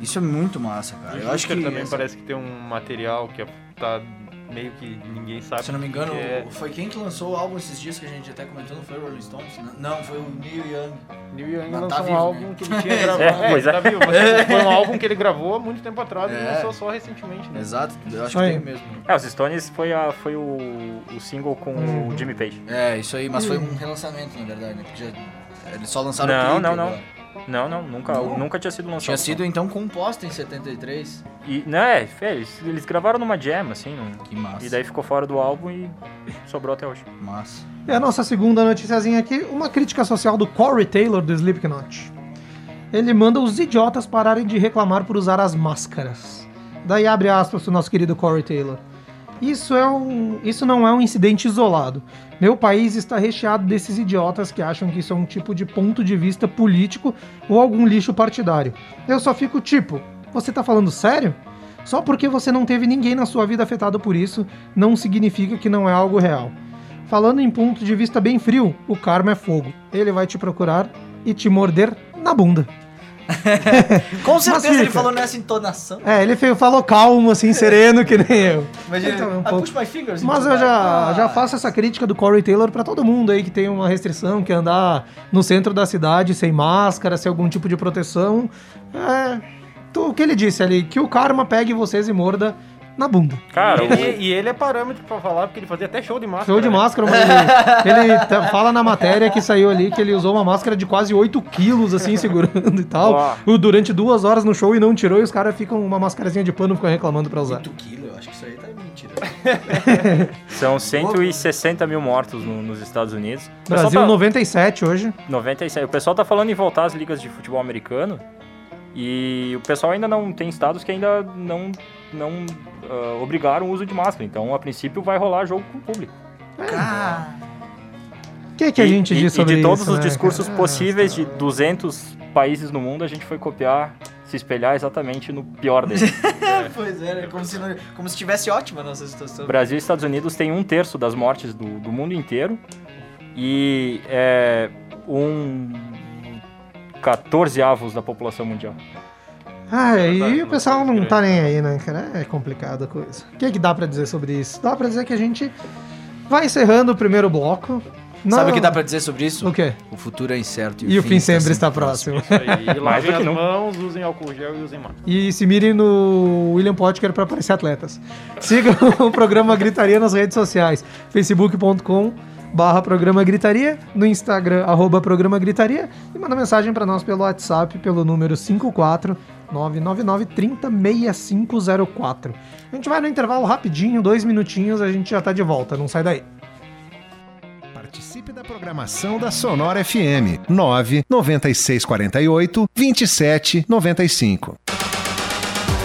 Isso é muito massa, cara. E Eu acho que também essa- parece que tem um material que é- tá meio que ninguém sabe. Se eu não me engano, que é. foi quem que lançou o álbum esses dias que a gente até comentou, não foi o Rolling Stones? Não, foi o Neil Young. Neil Young Mas lançou tá um vivo, álbum né? que ele tinha gravado. É, pois ele é. tá vivo, foi um álbum que ele gravou há muito tempo atrás e É. lançou só recentemente, né? Exato, eu acho Isso aí. que tem mesmo. É, os Stones foi, a, foi o, o single com Uhum. o Jimmy Page. É, isso aí, mas foi um relançamento, na verdade, né? Porque já, eles só lançaram Não, o clipe não, não. agora. Não, não, nunca, Não? nunca tinha sido lançado. Tinha sido, então, composta em 73. E, né, é, eles, eles gravaram numa jam, assim, não- Que massa. e daí ficou fora do álbum e sobrou até hoje. Massa. E a nossa segunda noticiazinha aqui, uma crítica social do Corey Taylor do Slipknot. Ele manda os idiotas pararem de reclamar por usar as máscaras. Daí abre aspas pro nosso querido Corey Taylor. Isso, é um, isso não é um incidente isolado. Meu país está recheado desses idiotas que acham que isso é um tipo de ponto de vista político ou algum lixo partidário. Eu só fico tipo, você tá falando sério? Só porque você não teve ninguém na sua vida afetado por isso, não significa que não é algo real. Falando em ponto de vista bem frio, o karma é fogo. Ele vai te procurar e te morder na bunda. Com certeza ele falou nessa entonação. É, ele falou calmo, assim, sereno, que nem eu. Imagina, Então, um pouco. push my fingers. Mas eu já, Ah. já faço essa crítica do Corey Taylor pra todo mundo aí que tem uma restrição, que andar no centro da cidade sem máscara, sem algum tipo de proteção. É. tu- O que ele disse ali, que o karma pegue vocês e morda na bunda. Cara, e, ele, e ele é parâmetro pra falar, porque ele fazia até show de máscara. Show de né? máscara, mas ele, ele tá- fala na matéria que saiu ali que ele usou uma máscara de quase 8 quilos, assim, segurando e tal, o- durante duas horas no show e não tirou, e os caras ficam uma mascarazinha de pano ficam reclamando pra usar. 8 quilos, eu acho que isso aí tá mentira. são 160 mil mortos no- nos Estados Unidos. O Brasil tá- 97 hoje. 97. O pessoal tá falando em voltar às ligas de futebol americano. E o pessoal ainda não tem estados que ainda não, não ah, obrigaram o uso de máscara. Então, a princípio, vai rolar jogo com o público. Cara, que, que a gente e, diz sobre e de todos isso, os né, discursos cara? possíveis de 200 países no mundo, a gente foi copiar, se espelhar exatamente no pior deles. Pois é, né? como se, não- como se estivesse ótima a nossa situação. Brasil e Estados Unidos têm um terço das mortes do, do mundo inteiro e é, um 14 avos da população mundial. Ah, e Verdade, o pessoal não tá nem aí, né, cara? É complicada a coisa. O que, que dá pra dizer sobre isso? Dá pra dizer que a gente vai encerrando o primeiro bloco. Sabe Não- o que dá pra dizer sobre isso? O quê? O futuro é incerto E o fim sempre está próximo. Isso aí. E lavem as nunca. mãos, usem álcool gel e usem máscara. E se mirem no William Potker para aparecer atletas. Sigam o programa Gritaria nas redes sociais. facebook.com barra programa Gritaria, no Instagram, arroba programa Gritaria, e manda mensagem para nós pelo WhatsApp, pelo número 54 999 30 6504. A gente vai no intervalo rapidinho, dois minutinhos, a gente já tá de volta, não sai daí. Participe da programação da Sonora FM 9 9648 2795.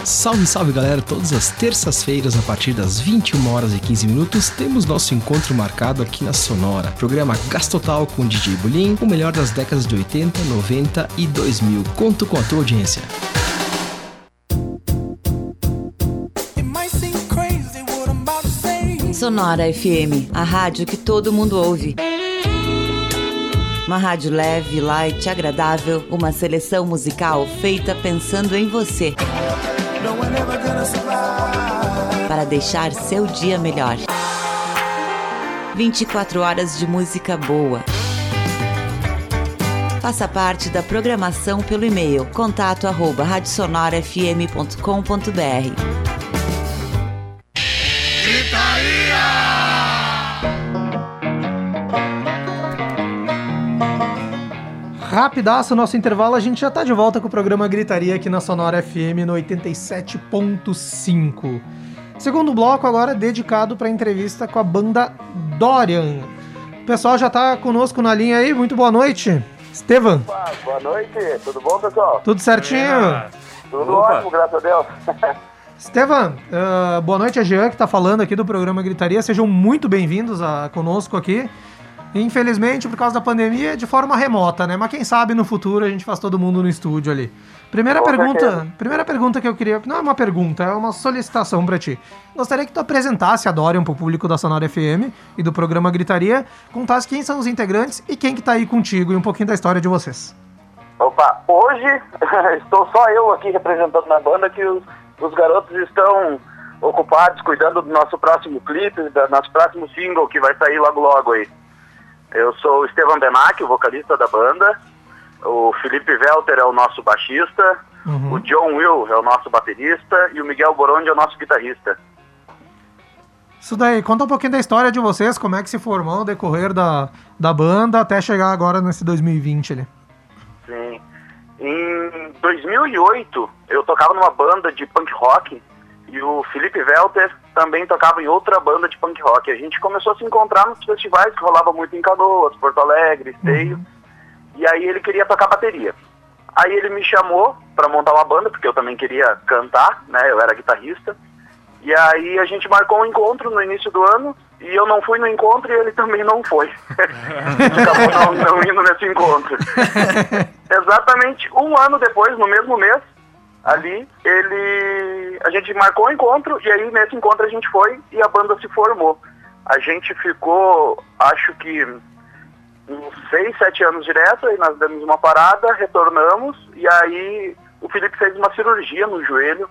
Salve, salve galera! Todas as terças-feiras, a partir das 21 horas e 15 minutos, temos nosso encontro marcado aqui na Sonora. Programa Gás Total com DJ Bulim, o melhor das décadas de 80, 90 e 2000. Conto com a tua audiência. Sonora FM, a rádio que todo mundo ouve. Uma rádio leve, light, agradável, uma seleção musical feita pensando em você. Para deixar seu dia melhor. 24 horas de música boa. Faça parte da programação pelo e-mail contato Rapidaço, nosso intervalo, a gente já tá de volta com o programa Gritaria aqui na Sonora FM no 87.5. Segundo bloco agora é dedicado para entrevista com a banda Dorian. O pessoal já tá conosco na linha aí, muito boa noite. Estevam, Boa noite, tudo bom, pessoal? tudo certinho? Tudo Opa. ótimo, graças a Deus. Estevam, ah, boa noite, a Jean que tá falando aqui do programa Gritaria. Sejam muito bem-vindos a conosco aqui. Infelizmente, por causa da pandemia, de forma remota, né? Mas quem sabe no futuro a gente faz todo mundo no estúdio ali. Primeira pergunta, certeza. primeira pergunta que eu queria, não é uma pergunta, é uma solicitação pra ti. Gostaria que tu apresentasse a Dorian pro público da Sonora FM e do programa Gritaria, contasse quem são os integrantes e quem que tá aí contigo e um pouquinho da história de vocês. Opa, hoje estou só eu aqui representando na banda que os, os garotos estão ocupados cuidando do nosso próximo clipe, do nosso próximo single que vai sair logo logo aí. Eu sou o Estevam Benac, o vocalista da banda. O Felipe Welter é o nosso baixista. Uhum. O John Will é o nosso baterista. E o Miguel Borondi é o nosso guitarrista. Isso daí, conta um pouquinho da história de vocês, como é que se formou o decorrer da, da banda até chegar agora nesse 2020 ali. Sim. Em 2008, eu tocava numa banda de punk rock e o Felipe Welter também tocava em outra banda de punk rock. A gente começou a se encontrar nos festivais que rolava muito em Canoas, Porto Alegre, Esteio. E aí ele queria tocar bateria. Aí ele me chamou para montar uma banda, porque eu também queria cantar, né? Eu era guitarrista. E aí a gente marcou um encontro no início do ano e eu não fui no encontro e ele também não foi. acabou não, não indo nesse encontro. Exatamente um ano depois, no mesmo mês, ali, ele. A gente marcou o encontro e aí nesse encontro a gente foi e a banda se formou. A gente ficou, acho que uns seis, sete anos direto, aí nós demos uma parada, retornamos, e aí o Felipe fez uma cirurgia no joelho,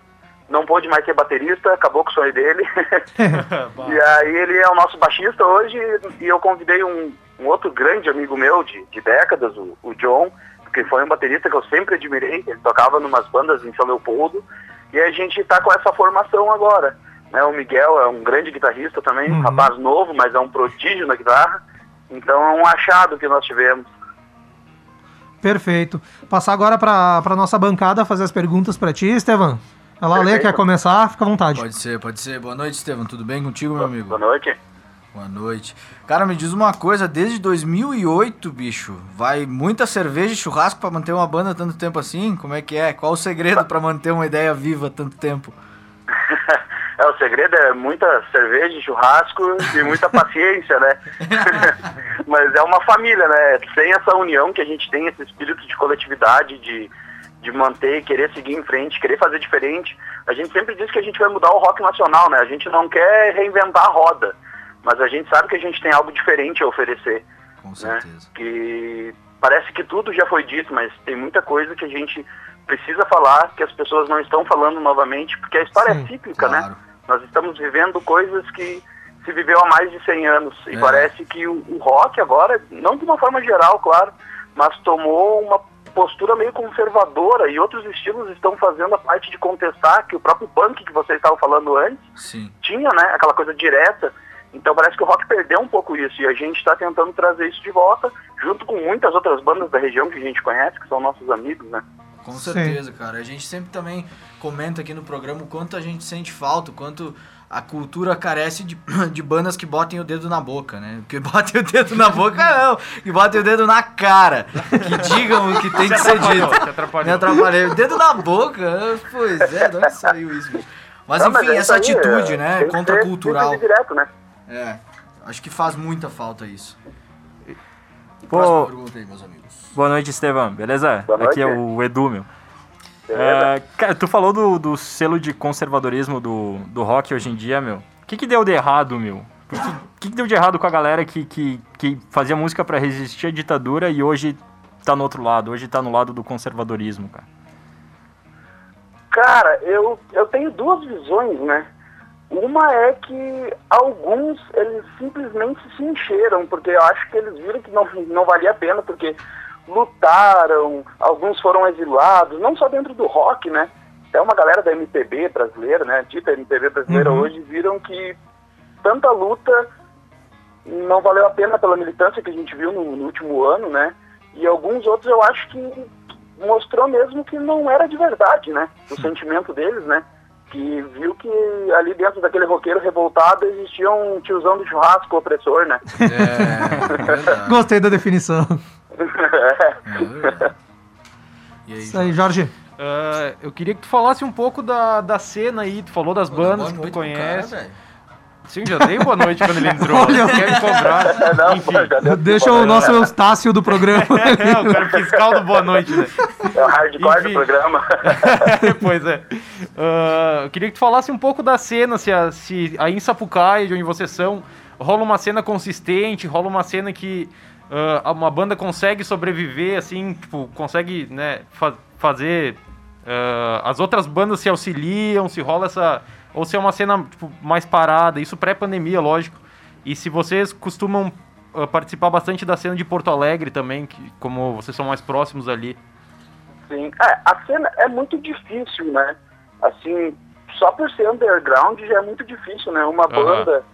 não pôde mais ser baterista, acabou com o sonho dele. e aí ele é o nosso baixista hoje, e eu convidei um, um outro grande amigo meu de, de décadas, o, o John, que foi um baterista que eu sempre admirei, ele tocava numas bandas em São Leopoldo, e a gente está com essa formação agora. Né? O Miguel é um grande guitarrista também, um Uhum. rapaz novo, mas é um prodígio na guitarra. Então é um achado que nós tivemos. Perfeito. Passar agora pra, pra nossa bancada fazer as perguntas pra ti, Estevam. Ela lê, quer começar? Fica à vontade. Pode ser, pode ser. Boa noite, Estevam. Tudo bem contigo, meu amigo? Boa noite. Boa noite. Cara, me diz uma coisa, desde 2008, bicho, vai muita cerveja e churrasco pra manter uma banda tanto tempo assim? Como é que é? Qual o segredo pra manter uma ideia viva tanto tempo? É, o segredo é muita cerveja, churrasco e muita paciência, né? Mas é uma família, né? Sem essa união que a gente tem, esse espírito de coletividade, de, de manter, querer seguir em frente, querer fazer diferente. A gente sempre diz que a gente vai mudar o rock nacional, né? A gente não quer reinventar a roda, mas a gente sabe que a gente tem algo diferente a oferecer. Com certeza. Né? Que parece que tudo já foi dito, mas tem muita coisa que a gente precisa falar, que as pessoas não estão falando novamente, porque a história Sim, é cíclica, claro. né? Nós estamos vivendo coisas que se viveu há mais de 100 anos. E É. parece que o, o rock agora, não de uma forma geral, claro, mas tomou uma postura meio conservadora e outros estilos estão fazendo a parte de contestar que o próprio punk que vocês estavam falando antes Sim. tinha, né, aquela coisa direta. Então parece que o rock perdeu um pouco isso e a gente está tentando trazer isso de volta, junto com muitas outras bandas da região que a gente conhece, que são nossos amigos, né? Com Sim. certeza, cara. A gente sempre também comenta aqui no programa o quanto a gente sente falta, o quanto a cultura carece de, de bandas que botem o dedo na boca, né? Que botem o dedo na boca, não. Que botem o dedo na cara. Que digam o que tem que ser dito. se atrapalhou. Me atrapalhei. O dedo na boca? Pois é, de onde saiu isso? bicho? Mas Não, enfim, é essa aí, atitude, é, né? Contracultural. direto, né? É. Acho que faz muita falta isso. Pô, Próxima pergunta aí, meus amigos. boa noite, Estevão. Beleza? Boa Aqui é noite. o Edu, meu. É, cara, tu falou do, do selo de conservadorismo do, do rock hoje em dia, meu. O que, que deu de errado, meu? O que, que, que deu de errado com a galera que, que, que fazia música pra resistir à ditadura e hoje tá no outro lado? Hoje tá no lado do conservadorismo, cara. Cara, eu, eu tenho duas visões, né? Uma é que alguns, eles simplesmente se encheram, porque eu acho que eles viram que não, não valia a pena, porque lutaram, alguns foram exilados, não só dentro do rock, né? Até uma galera da MPB brasileira, né? Dita MPB brasileira Uhum. hoje, viram que tanta luta não valeu a pena pela militância que a gente viu no, no último ano, né? E alguns outros eu acho que mostrou mesmo que não era de verdade, né? O sentimento deles, né? Que viu que ali dentro daquele roqueiro revoltado existia um tiozão do churrasco opressor, né? É, verdade. Gostei da definição. É verdade. E aí, Isso aí, Jorge. Ah, eu queria que tu falasse um pouco da, da cena aí, tu falou das Pô, bandas que tu conhece. cara. Sim, já dei boa noite quando ele entrou. Olha. Quer me cobrar. não, Enfim. pô, deu Deixa o nosso Eustácio do programa. É, o cara fiscal do boa noite, né? É o hardcore Enfim. do programa. pois é. Eu queria que tu falasse um pouco da cena, se, a, se aí em Sapucaia, de onde vocês são, rola uma cena consistente, rola uma cena que ah, uma banda consegue sobreviver, assim, tipo, consegue, né, fa- fazer... ah, as outras bandas se auxiliam, se rola essa... Ou se é uma cena tipo, mais parada, isso pré-pandemia, lógico. E se vocês costumam ah, participar bastante da cena de Porto Alegre também, que, como vocês são mais próximos ali. Sim. É, a cena é muito difícil, né? Assim, só por ser underground já é muito difícil, né? Uma Aham. banda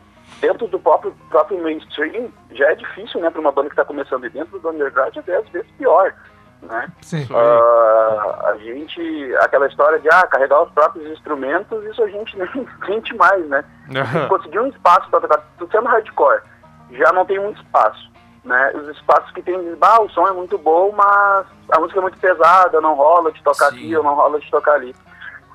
dentro do próprio, próprio mainstream já é difícil, né? Pra uma banda que tá começando e dentro do underground é dez vezes pior, né? Sim. Ah, a gente, aquela história de ah, carregar os próprios instrumentos, isso a gente nem sente mais, né? conseguir um espaço para tocar, tu sendo hardcore, já não tem muito espaço, né? Os espaços que tem, ah, o som é muito bom, mas a música é muito pesada, não rola de tocar Sim. aqui ou não rola de tocar ali.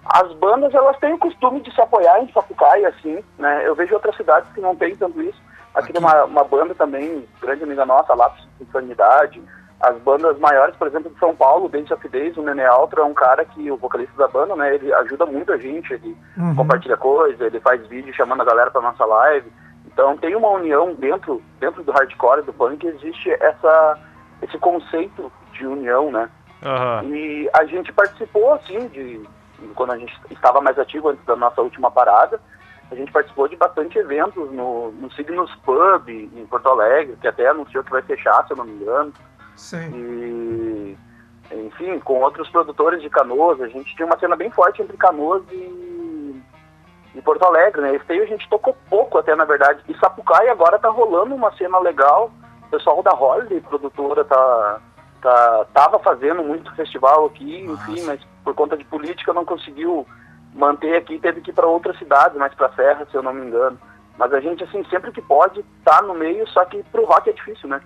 As bandas, elas têm o costume de se apoiar em Sapucaia, assim, né? Eu vejo outras cidades que não tem tanto isso. Aqui, Aqui. tem uma, uma banda também, grande amiga nossa, Lápis de Sanidade. As bandas maiores, por exemplo, de São Paulo, Dance of Days, o Nene Altra é um cara que, o vocalista da banda, né? Ele ajuda muito a gente, ele Uhum. compartilha coisa, ele faz vídeo chamando a galera para nossa live. Então tem uma união dentro, dentro do hardcore, do punk, existe essa, esse conceito de união, né? Aham. E a gente participou, assim, de quando a gente estava mais ativo antes da nossa última parada, a gente participou de bastante eventos no, no Signos Pub, em Porto Alegre, que até anunciou que vai fechar, se eu não me engano. Sim. E, enfim, com outros produtores de Canoas, a gente tinha uma cena bem forte entre Canoas e, e Porto Alegre, né? Esse aí a gente tocou pouco até, na verdade. E Sapucaia agora tá rolando uma cena legal. O pessoal da Holiday, produtora, tá, tá, tava fazendo muito festival aqui, enfim, Massa. mas por conta de política não conseguiu manter aqui, teve que ir para outras cidades, mais pra Serra, se eu não me engano. Mas a gente, assim, sempre que pode, tá no meio, só que pro rock é difícil, né?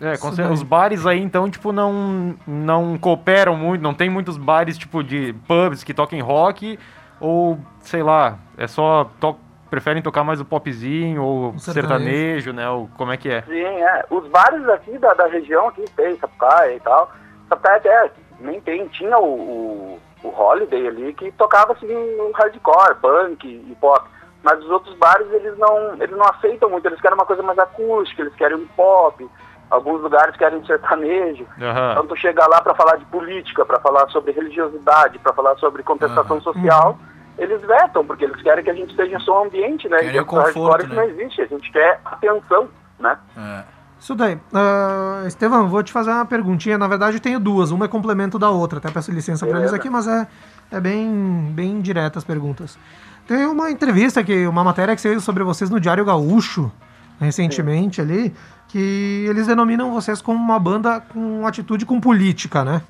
É, os bares aí, então, tipo, não, não cooperam muito, não tem muitos bares, tipo, de pubs que toquem rock, Ou, sei lá, é só to preferem tocar mais o popzinho ou O sertanejo. né? Ou como é que é? Sim, é. Os bares aqui da, da região aqui tem, Sapucaia e tal. Sapucaia até nem tem, tinha o, o, o Holiday ali que tocava assim um hardcore, punk e pop. Mas os outros bares eles não, eles não aceitam muito, eles querem uma coisa mais acústica, eles querem um pop, alguns lugares querem sertanejo. Aham. Então tu chega lá para falar de política, para falar sobre religiosidade, para falar sobre contestação social, eles vetam, porque eles querem que a gente esteja em som ambiente, né? Querem E o conforto, né? não existe, a gente quer atenção, né? É. Isso daí. Ah, Estevão, vou te fazer uma perguntinha. Na verdade, eu tenho duas. Uma é complemento da outra. Até peço licença para eles aqui, mas é, é bem, bem direta as perguntas. Tem uma entrevista, que uma matéria que saiu sobre vocês no Diário Gaúcho, recentemente ali, que eles denominam vocês como uma banda com atitude com política, né?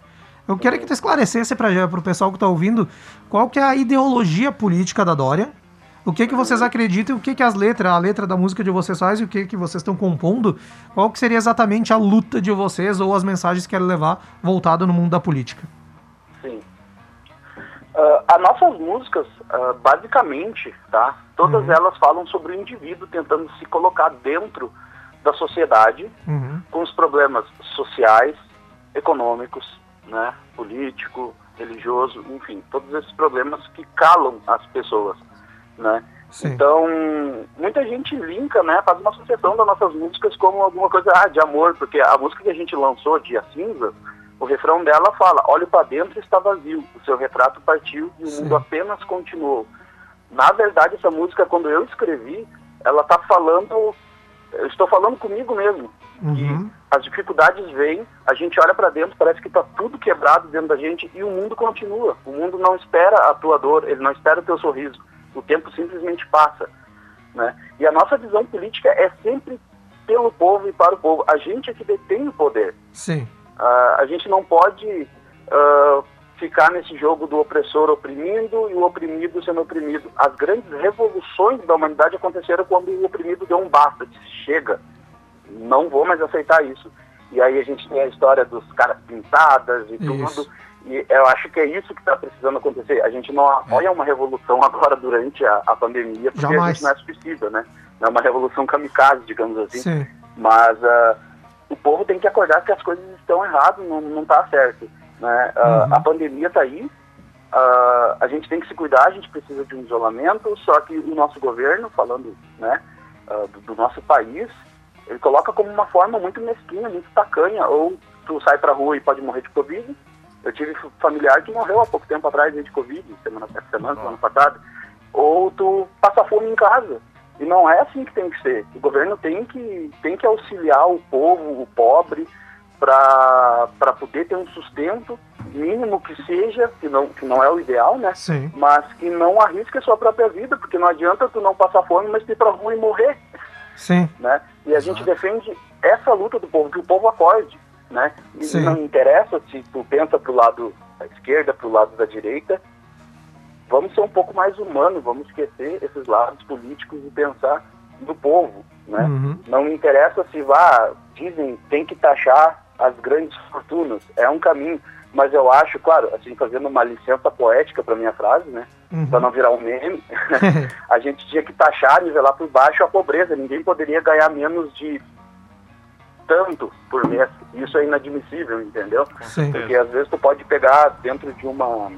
Eu queria que tu esclarecesse para o pessoal que está ouvindo qual que é a ideologia política da Dória, o que que vocês acreditam, o que que as letras, a letra da música de vocês faz e o que que vocês estão compondo, qual que seria exatamente a luta de vocês ou as mensagens que querem levar voltado no mundo da política. Sim. Ah, as nossas músicas, ah, basicamente, tá? Todas Uhum. elas falam sobre o indivíduo tentando se colocar dentro da sociedade Uhum. com os problemas sociais, econômicos, né? Político, religioso, enfim, todos esses problemas que calam as pessoas, né? Sim. Então, muita gente linka, né, faz uma associação das nossas músicas como alguma coisa ah, de amor, porque a música que a gente lançou, Dia Cinza, o refrão dela fala: Olhe para dentro está vazio, o seu retrato partiu e o Sim. mundo apenas continuou. Na verdade, essa música, quando eu escrevi, ela tá falando, eu estou falando comigo mesmo. Uhum. As dificuldades vêm, a gente olha para dentro, parece que tá tudo quebrado dentro da gente e o mundo continua. O mundo não espera a tua dor, ele não espera o teu sorriso. O tempo simplesmente passa, né? E a nossa visão política é sempre pelo povo e para o povo. A gente é que detém o poder. Sim. Ah, a gente não pode ah, ficar nesse jogo do opressor oprimindo e o oprimido sendo oprimido. As grandes revoluções da humanidade aconteceram quando o oprimido deu um basta, disse chega, não vou mais aceitar isso. E aí a gente tem a história dos caras pintadas e Isso. tudo. E eu acho que é isso que está precisando acontecer. A gente não apoia uma revolução agora durante a, a pandemia, porque a Jamais. gente não é suicida, né? Não é uma revolução kamikaze, digamos assim. Sim. Mas ah, o povo tem que acordar que as coisas estão erradas, não, não tá certo. Né? Ah, Uhum. A pandemia tá aí, ah, a gente tem que se cuidar, a gente precisa de um isolamento, só que o nosso governo, falando né, ah, do, do nosso país, ele coloca como uma forma muito mesquinha, muito tacanha, ou tu sai pra rua e pode morrer de Covid. Eu tive familiar que morreu há pouco tempo atrás de Covid, semana, semana, semana passada. Ou tu passa fome em casa. E não é assim que tem que ser. O governo tem que, tem que auxiliar o povo, o pobre, para poder ter um sustento mínimo que seja, que não, que não é o ideal, né? Sim. Mas que não arrisque a sua própria vida, porque não adianta tu não passar fome, mas ir pra rua e morrer, Sim. né? E a gente defende essa luta do povo, que o povo acorde, né? E Sim. não interessa se tu pensa pro lado da esquerda, pro lado da direita, vamos ser um pouco mais humanos, vamos esquecer esses lados políticos e pensar no povo, né? Uhum. Não interessa se vá, dizem, tem que taxar as grandes fortunas, é um caminho, mas eu acho, claro, assim, fazendo uma licença poética para minha frase, né? Uhum. Para não virar um meme, a gente tinha que taxar, nivelar por baixo a pobreza, ninguém poderia ganhar menos de tanto por mês, isso é inadmissível, entendeu? Sim. Porque às vezes tu pode pegar dentro de uma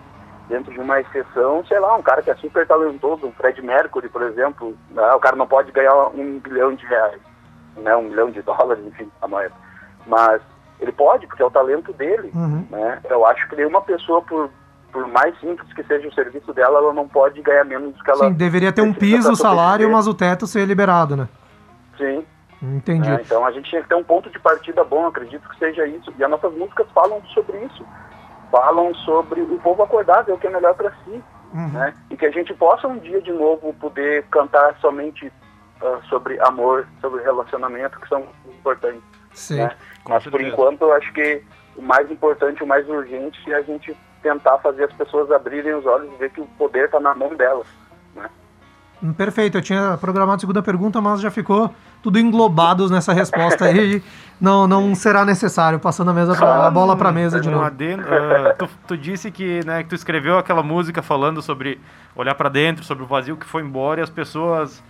dentro de uma exceção, sei lá, um cara que é super talentoso, um Fred Mercury, por exemplo, né, o cara não pode ganhar um bilhão de reais, né, um milhão de dólares, enfim, a moeda. Mas ele pode, porque é o talento dele, Uhum. né? Eu acho que nenhuma pessoa, por, por mais simples que seja o serviço dela, ela não pode ganhar menos do que ela Sim, deveria ter um piso, pra salário, mas o teto ser liberado, né? Sim. Entendi. né? Então a gente tinha que ter um ponto de partida bom, acredito que seja isso. E as nossas músicas falam sobre isso. Falam sobre o povo acordar, ver o que é melhor para si. Uhum. Né? E que a gente possa um dia de novo poder cantar somente ah, sobre amor, sobre relacionamento, que são importantes. Sim. né? Mas por enquanto eu acho que o mais importante, o mais urgente é a gente tentar fazer as pessoas abrirem os olhos e ver que o poder está na mão delas. Né? Hum, Perfeito, eu tinha programado a segunda pergunta, mas já ficou tudo englobado nessa resposta aí. Não, não será necessário, passando a, mesa pra, a bola pra mesa de novo. adendo, ah, tu, tu disse que, né, que tu escreveu aquela música falando sobre olhar pra dentro, sobre o vazio que foi embora e as pessoas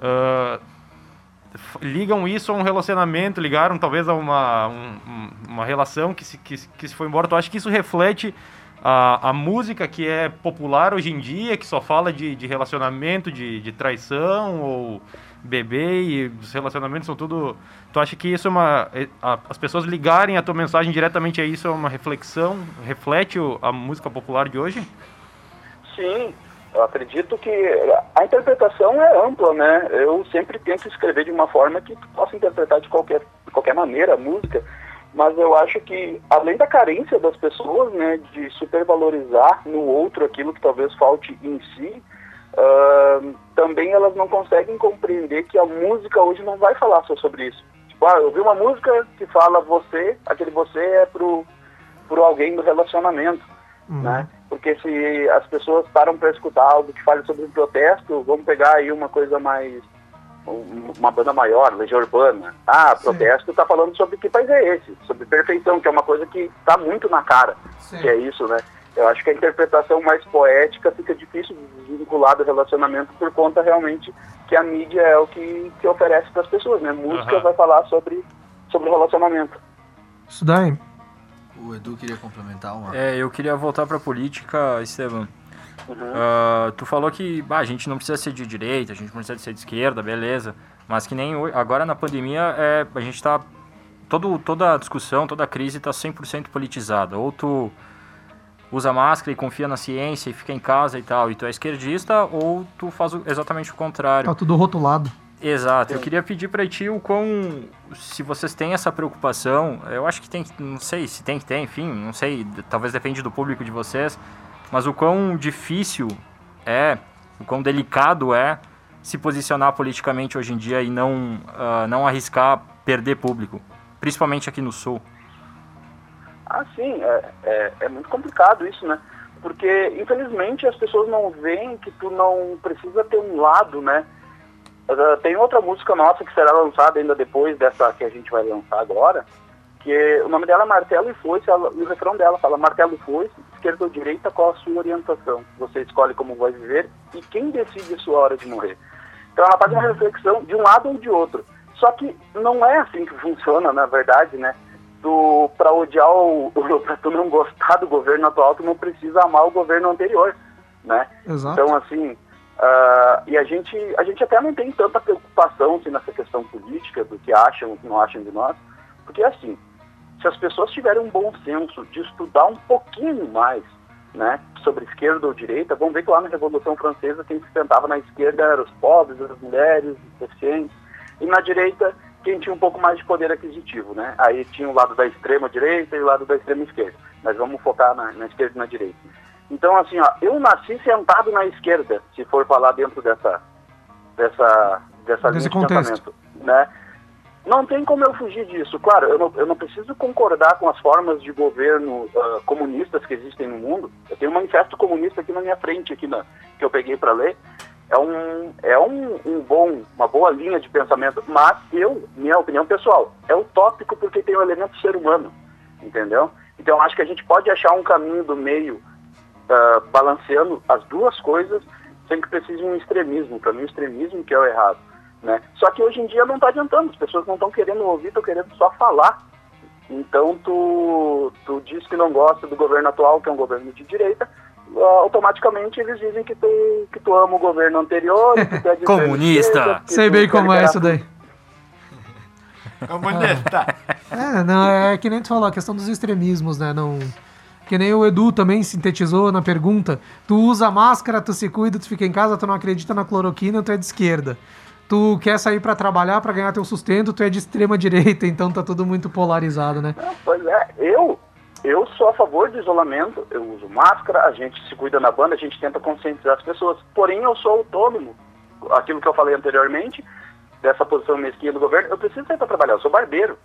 f- ligam isso a um relacionamento, ligaram talvez a uma, um- um- uma relação que se, que, que se foi embora. Tu acha que isso reflete a, a música que é popular hoje em dia, que só fala de, de relacionamento, de, de traição ou bebê e os relacionamentos são tudo. Tu acha que isso é uma. é- a- as pessoas ligarem a tua mensagem diretamente a isso é uma reflexão? Reflete a música popular de hoje? Sim, eu acredito que a interpretação é ampla, né? Eu sempre tento escrever de uma forma que possa interpretar de qualquer, de qualquer maneira a música, mas eu acho que, além da carência das pessoas, né, de supervalorizar no outro aquilo que talvez falte em si, ah, também elas não conseguem compreender que a música hoje não vai falar só sobre isso. Tipo, ah, eu vi uma música que fala você, aquele você é pro, pro alguém do relacionamento né? Porque se as pessoas param para escutar algo que fale sobre um protesto, vamos pegar aí uma coisa mais um- uma banda maior, Legião Urbana. Ah, protesto está falando sobre que país é esse, sobre perfeição, que é uma coisa que está muito na cara, que é isso, né? Eu acho que a interpretação mais poética fica difícil de vincular do relacionamento por conta realmente que a mídia é o que, que oferece para as pessoas, né? Música Aham. vai falar sobre sobre relacionamento. Isso daí. O Edu queria complementar uma. É, eu queria voltar pra política, Estevam. Ah, tu falou que bah, a gente não precisa ser de direita, a gente não precisa ser de esquerda, beleza. Mas que nem ho- agora na pandemia é, a gente tá. Todo, toda a discussão, toda a crise tá 100% politizada. Ou tu usa máscara e confia na ciência e fica em casa e tal, e tu é esquerdista, ou tu faz exatamente o contrário. Tá tudo rotulado. Exato. Eu queria pedir para ti o quão, se vocês têm essa preocupação, eu acho que tem, que- não sei se tem que ter, enfim, não sei, talvez depende do público de vocês, mas o quão difícil é, o quão delicado é se posicionar politicamente hoje em dia e não, ah, não arriscar perder público, principalmente aqui no Sul. Ah, sim, é, é, é muito complicado isso, né? Porque, infelizmente, as pessoas não veem que tu não precisa ter um lado, né? Uh, tem outra música nossa que será lançada ainda depois dessa que a gente vai lançar agora, que o nome dela é Martelo e Foice, ela- e o refrão dela fala Martelo e Foice, esquerda ou direita, qual a sua orientação? Você escolhe como vai viver e quem decide a sua hora de morrer. Então ela faz uma reflexão de um lado ou de outro. Só que não é assim que funciona, na verdade, né? Tu, pra odiar o, pra tu não gostar do governo atual, tu não precisa amar o governo anterior, né? Exato. Então, assim, ah, e a gente, a gente até não tem tanta preocupação assim, nessa questão política, do que acham, o que não acham de nós, porque assim, se as pessoas tiverem um bom senso de estudar um pouquinho mais, né, sobre esquerda ou direita, vão ver que lá na Revolução Francesa quem se sentava na esquerda eram os pobres, as mulheres, os deficientes, e na direita quem tinha um pouco mais de poder aquisitivo, né? Aí tinha o lado da extrema direita e o lado da extrema esquerda. Mas vamos focar na, na esquerda e na direita. Então, assim, ó, eu nasci sentado na esquerda, se for falar dentro dessa, dessa, dessa Desse linha de contexto. pensamento, né? Não tem como eu fugir disso. Claro, eu não, eu não preciso concordar com as formas de governo ah, comunistas que existem no mundo. Eu tenho um manifesto comunista aqui na minha frente, aqui na, que eu peguei para ler. É, um, é um, um bom, uma boa linha de pensamento, mas eu, minha opinião pessoal, é utópico porque tem o elemento ser humano, entendeu? Então acho que a gente pode achar um caminho do meio ah, balanceando as duas coisas sem que precise de um extremismo. Para mim, o extremismo que é o errado. Né? Só que hoje em dia não está adiantando, as pessoas não estão querendo ouvir, estão querendo só falar. Então tu, tu diz que não gosta do governo atual, que é um governo de direita, automaticamente eles dizem que tu, que tu ama o governo anterior, que tu é Comunista. esquerda, que Sei tu bem quer como é isso daí. Comunista. É, não, é que nem tu falou, a questão dos extremismos, né? Não. Que nem o Edu também sintetizou na pergunta. Tu usa máscara, tu se cuida, tu fica em casa, tu não acredita na cloroquina, tu é de esquerda. Tu quer sair pra trabalhar, pra ganhar teu sustento, tu é de extrema direita, então tá tudo muito polarizado, né? Pois é, eu, eu sou a favor do isolamento, eu uso máscara, a gente se cuida na banda, a gente tenta conscientizar as pessoas. Porém, eu sou autônomo. Aquilo que eu falei anteriormente, dessa posição mesquinha do governo, eu preciso sair para trabalhar, eu sou barbeiro.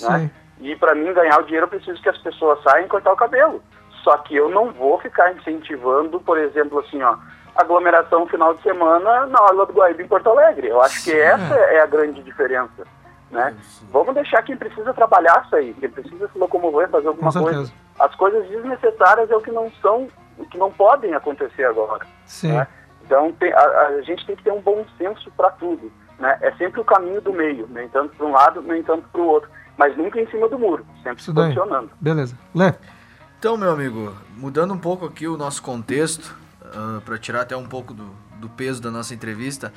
Né? E para mim ganhar o dinheiro, eu preciso que as pessoas saiam e cortar o cabelo. Só que eu não vou ficar incentivando, por exemplo, assim, ó, aglomeração final de semana na Orla do Guaíba em Porto Alegre. Eu acho que essa é a grande diferença. Né? Vamos deixar quem precisa trabalhar sair, quem precisa se locomover, fazer alguma coisa. As coisas desnecessárias é o que não são, o que não podem acontecer agora. Sim. né? Então tem- a, a gente tem que ter um bom senso para tudo. Né? É sempre o caminho do meio, nem tanto para um lado, nem tanto para o outro. Mas nunca em cima do muro, sempre Isso se daí. posicionando. Beleza. Lê. Então, meu amigo, mudando um pouco aqui o nosso contexto, para tirar até um pouco do, do peso da nossa entrevista,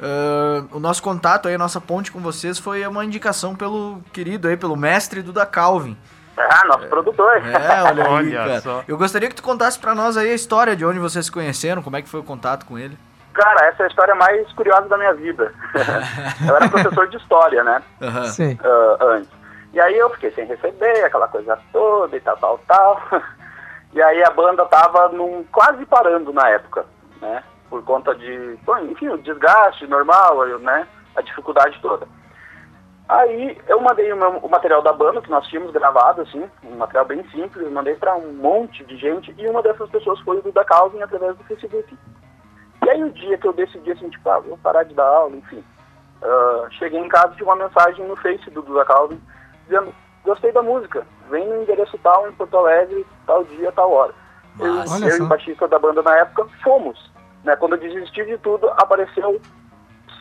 ah, o nosso contato aí, a nossa ponte com vocês foi uma indicação pelo querido aí, pelo mestre Duda Calvin. Ah, nosso produtor. É, olha aí, Olha cara. só. Eu gostaria que tu contasse pra nós aí a história de onde vocês se conheceram, como é que foi o contato com ele. Cara, essa é a história mais curiosa da minha vida. eu era professor de história, né? Aham. Sim. ah, antes. E aí eu fiquei sem receber, aquela coisa toda e tal, tal, tal. E aí a banda tava num, quase parando na época, né? Por conta de, bom, enfim, o desgaste normal, né? A dificuldade toda. Aí eu mandei o, meu- o material da banda que nós tínhamos gravado, assim, um material bem simples, mandei para um monte de gente e uma dessas pessoas foi o Duda Calvin através do Facebook. E aí o dia que eu decidi assim, tipo, ah, vou parar de dar aula, enfim. ah, cheguei em casa e tive uma mensagem no Face do Duda Calvin dizendo, gostei da música, vem no endereço tal em Porto Alegre, tal dia, tal hora. Eu, Massa. Olha eu e o baixista da banda na época fomos. Né? Quando eu desisti de tudo, apareceu o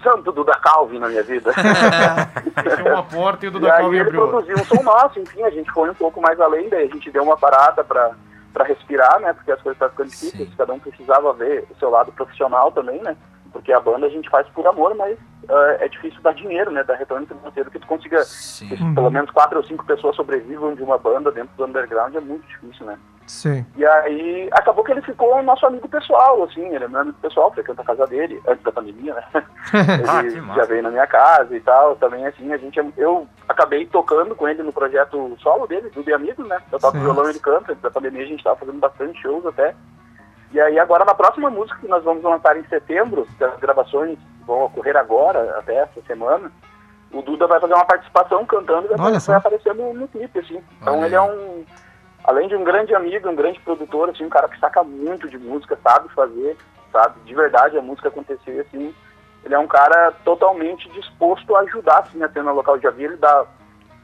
santo Duda Calvin na minha vida. Fechou uma porta e o E Duda aí Calvin ele abriu. produziu um som nosso, enfim, a gente foi um pouco mais além, daí a gente deu uma parada pra, pra respirar, né? Porque as coisas estavam ficando difíceis, Sim. cada um precisava ver o seu lado profissional também, né? Porque a banda a gente faz por amor, mas ah, é difícil dar dinheiro, né? Dar retorno financeiro que tu consiga que pelo menos quatro ou cinco pessoas sobrevivam de uma banda dentro do underground é muito difícil, né? Sim. E aí acabou que ele ficou nosso amigo pessoal, assim, ele é meu amigo pessoal, frequenta a casa dele, antes da pandemia, né? Ah, ele que massa. já veio na minha casa e tal, também assim, a gente, eu acabei tocando com ele no projeto solo dele, do De Amigos, né? Eu toco Sim. violão e ele canta, antes da pandemia a gente tava fazendo bastante shows até. E aí agora na próxima música que nós vamos lançar em setembro, que as gravações vão ocorrer agora, até essa semana, o Duda vai fazer uma participação cantando e vai, Olha só. vai aparecer no, no clipe, assim. Então Olha ele é um, além de um grande amigo, um grande produtor, assim, um cara que saca muito de música, sabe fazer, sabe, de verdade a música acontecer, assim. Ele é um cara totalmente disposto a ajudar, assim, a cena local. Já vi ele dar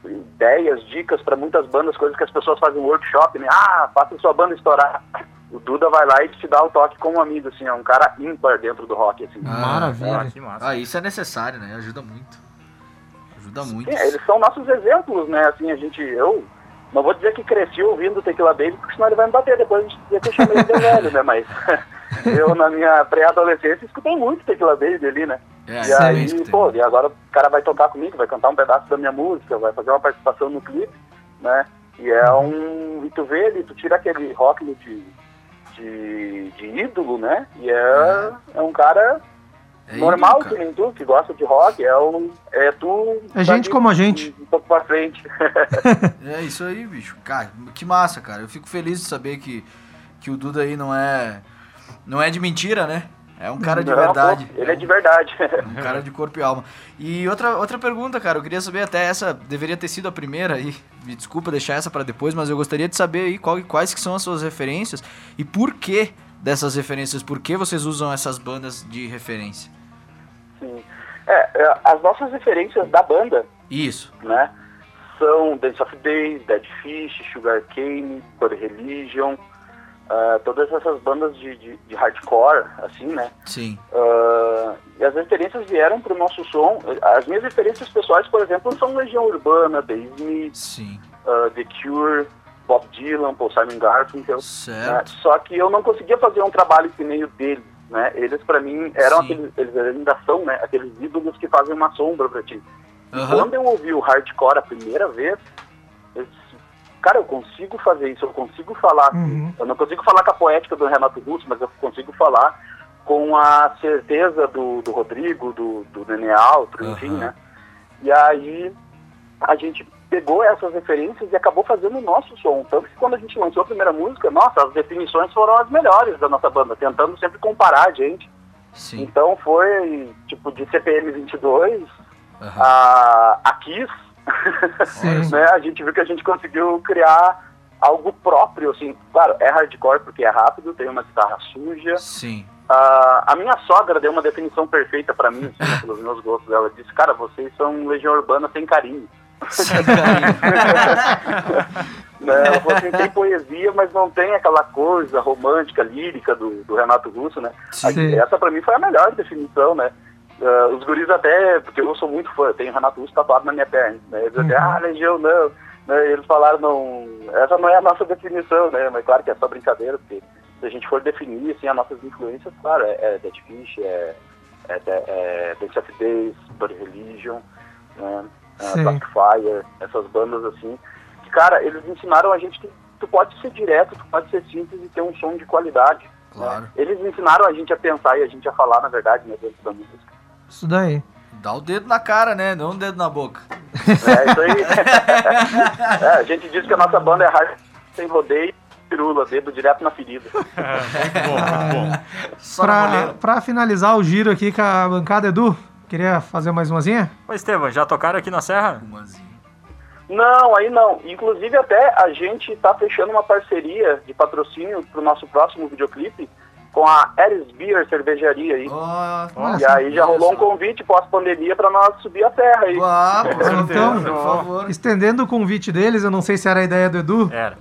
ideias, dicas para muitas bandas, coisas que as pessoas fazem workshop, né? Ah, faça sua banda estourar. O Duda vai lá e te dá o toque como amigo, assim, é um cara ímpar dentro do rock, assim. Ah, Maravilha. Que massa. Ah, isso é necessário, né? Ajuda muito. Ajuda muito. Sim, eles são nossos exemplos, né? Assim, a gente, eu não vou dizer que cresci ouvindo Tequila Baby, porque senão ele vai me bater, depois a gente dizia que eu chamei ele de velho, né? Mas eu, na minha pré-adolescência, escutei muito Tequila Baby ali, né? É, e aí, pô, e agora o cara vai tocar comigo, vai cantar um pedaço da minha música, vai fazer uma participação no clipe, né? E é um. E tu vê ele, tu tira aquele rótulo de, de, de ídolo, né? E é, é um cara É normal, que nem tu, que gosta de rock, é, um, é tu. É gente como a gente. Um, um pouco pra frente. É isso aí, bicho. Cara, que massa, cara. Eu fico feliz de saber que, que o Duda aí não é. Não é de mentira, né? É um cara de Não, verdade. pô, ele é de verdade. Um cara de corpo e alma. E outra, outra pergunta, cara, eu queria saber até essa, deveria ter sido a primeira aí. Me desculpa deixar essa pra depois, mas eu gostaria de saber aí qual- quais que são as suas referências e por que dessas referências, por que vocês usam essas bandas de referência? Sim. É, é, as nossas referências da banda, Isso. né, são Dance of Days, Dead Fish, Sugar Cane, Bad Religion, ah, todas essas bandas de, de, de hardcore, assim, né, Sim. Ah, e as referências vieram pro nosso som, as minhas referências pessoais, por exemplo, são Legião Urbana, The Smith, Sim. ah, The Cure, Bob Dylan, Paul Simon Garfunkel, né? Certo. Só que eu não conseguia fazer um trabalho que nem o deles, né? Eles para mim eram Sim. aqueles, eles ainda são, né? Aqueles ídolos que fazem uma sombra para ti. Aham. Quando eu ouvi o hardcore a primeira vez, eu disse, cara, eu consigo fazer isso, eu consigo falar. Uhum. Eu não consigo falar com a poética do Renato Russo, mas eu consigo falar com a certeza do, do Rodrigo, do, do Altro, enfim, Aham. né? E aí a gente pegou essas referências e acabou fazendo o nosso som. Tanto que quando a gente lançou a primeira música, nossa, as definições foram as melhores da nossa banda, tentando sempre comparar a gente. Sim. Então foi tipo de CPM 22 Aham. a, a Kiss, né? A gente viu que a gente conseguiu criar algo próprio, assim. Claro, é hardcore porque é rápido, tem uma guitarra suja. Sim. Ah, a minha sogra deu uma definição perfeita pra mim, assim, pelos meus gostos. Ela disse, cara, vocês são Legião Urbana sem carinho. Falou assim, tem poesia, mas não tem aquela coisa romântica, lírica do, do Renato Russo, né? Sim. Essa pra mim foi a melhor definição, né? Ah, os guris até, porque eu sou muito fã, eu tenho Renato Russo tatuado na minha perna, né? Eles até, ah, Legião, não. Né? Eles falaram, não, essa não é a nossa definição, né? Mas claro que é só brincadeira, porque se a gente for definir, assim, as nossas influências, claro, é, é Dead Fish, é, é, é, é Dance of Days, Bad Religion, né? Uh, Sim. Blackfire, essas bandas assim. Que, cara, eles ensinaram a gente que tu pode ser direto, tu pode ser simples e ter um som de qualidade. Claro. né? Eles ensinaram a gente a pensar e a gente a falar, na verdade, né, dentro da música. Isso daí. Dá o dedo na cara, né? Não o dedo na boca. É isso aí. É, a gente diz que a nossa banda é hard sem rodeio, pirula, dedo direto na ferida. Só na Pra, moleira. pra finalizar o giro aqui com a bancada, Edu, queria fazer mais umazinha? Ô, Estevam, já tocaram aqui na Serra? Umazinho. Não, aí não. Inclusive até a gente tá fechando uma parceria de patrocínio pro nosso próximo videoclipe com a Eris Beer Cervejaria aí. Ó, e aí já rolou um convite pós-pandemia pra nós subir a serra aí. Ah, Então, por favor. estendendo o convite deles, eu não sei se era a ideia do Edu. Era.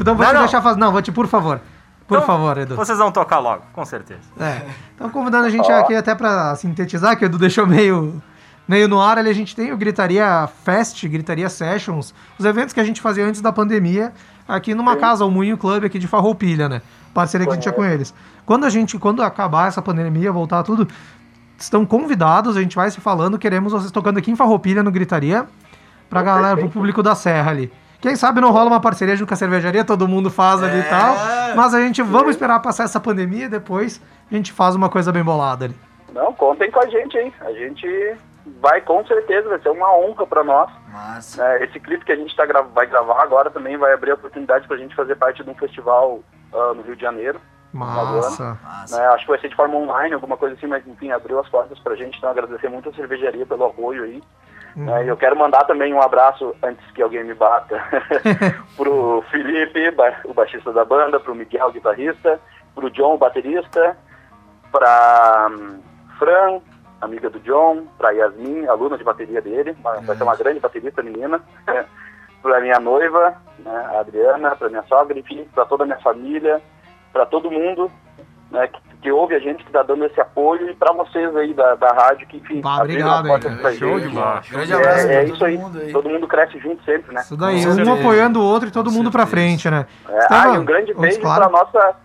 Então vou Não, te não. deixar fazer. Não, vou te, por favor. Por Então, favor, Edu. Vocês vão tocar logo, com certeza. É. Então, convidando a gente aqui até pra sintetizar, que o Edu deixou meio, meio no ar ali, a gente tem o Gritaria Fest, Gritaria Sessions, os eventos que a gente fazia antes da pandemia, aqui numa casa, o Moinho Club aqui de Farroupilha, né? Parceria que a gente tinha com eles. Quando a gente, quando acabar essa pandemia, voltar tudo, estão convidados, a gente vai se falando, queremos vocês tocando aqui em Farroupilha, no Gritaria, pra galera, pro público da Serra ali. Quem sabe não rola uma parceria junto com a cervejaria, todo mundo faz ali e tal. Mas a gente vamos esperar passar essa pandemia e depois a gente faz uma coisa bem bolada ali. Não, contem com a gente aí. A gente vai com certeza, vai ser uma honra pra nós. Massa. É, esse clipe que a gente tá gra vai gravar agora também vai abrir a oportunidade pra gente fazer parte de um festival ah, no Rio de Janeiro. Massa. Massa. né? Acho que vai ser de forma online, alguma coisa assim, mas enfim, abriu as portas pra gente. Então agradecer muito a cervejaria pelo apoio aí. Né? E eu quero mandar também um abraço, antes que alguém me bata, pro Felipe, ba- o baixista da banda, pro Miguel, o guitarrista, pro John, o baterista, pra hum, Fran, amiga do John, pra Yasmin, aluna de bateria dele, uma- vai ser uma grande baterista menina, pra minha noiva, né, a Adriana, pra minha sogra, enfim, pra toda a minha família, pra todo mundo né, que, que ouve a gente, que tá dando esse apoio, e pra vocês aí da, da rádio, que enfim, Bah, obrigado, portas hein, pra Show gente. de bola. Grande É, abraço é todo isso aí. mundo aí. todo mundo cresce junto sempre, né? Isso daí, um apoiando o outro e todo Com mundo pra certeza. frente, né? É, ah, e um grande beijo claro. pra nossa,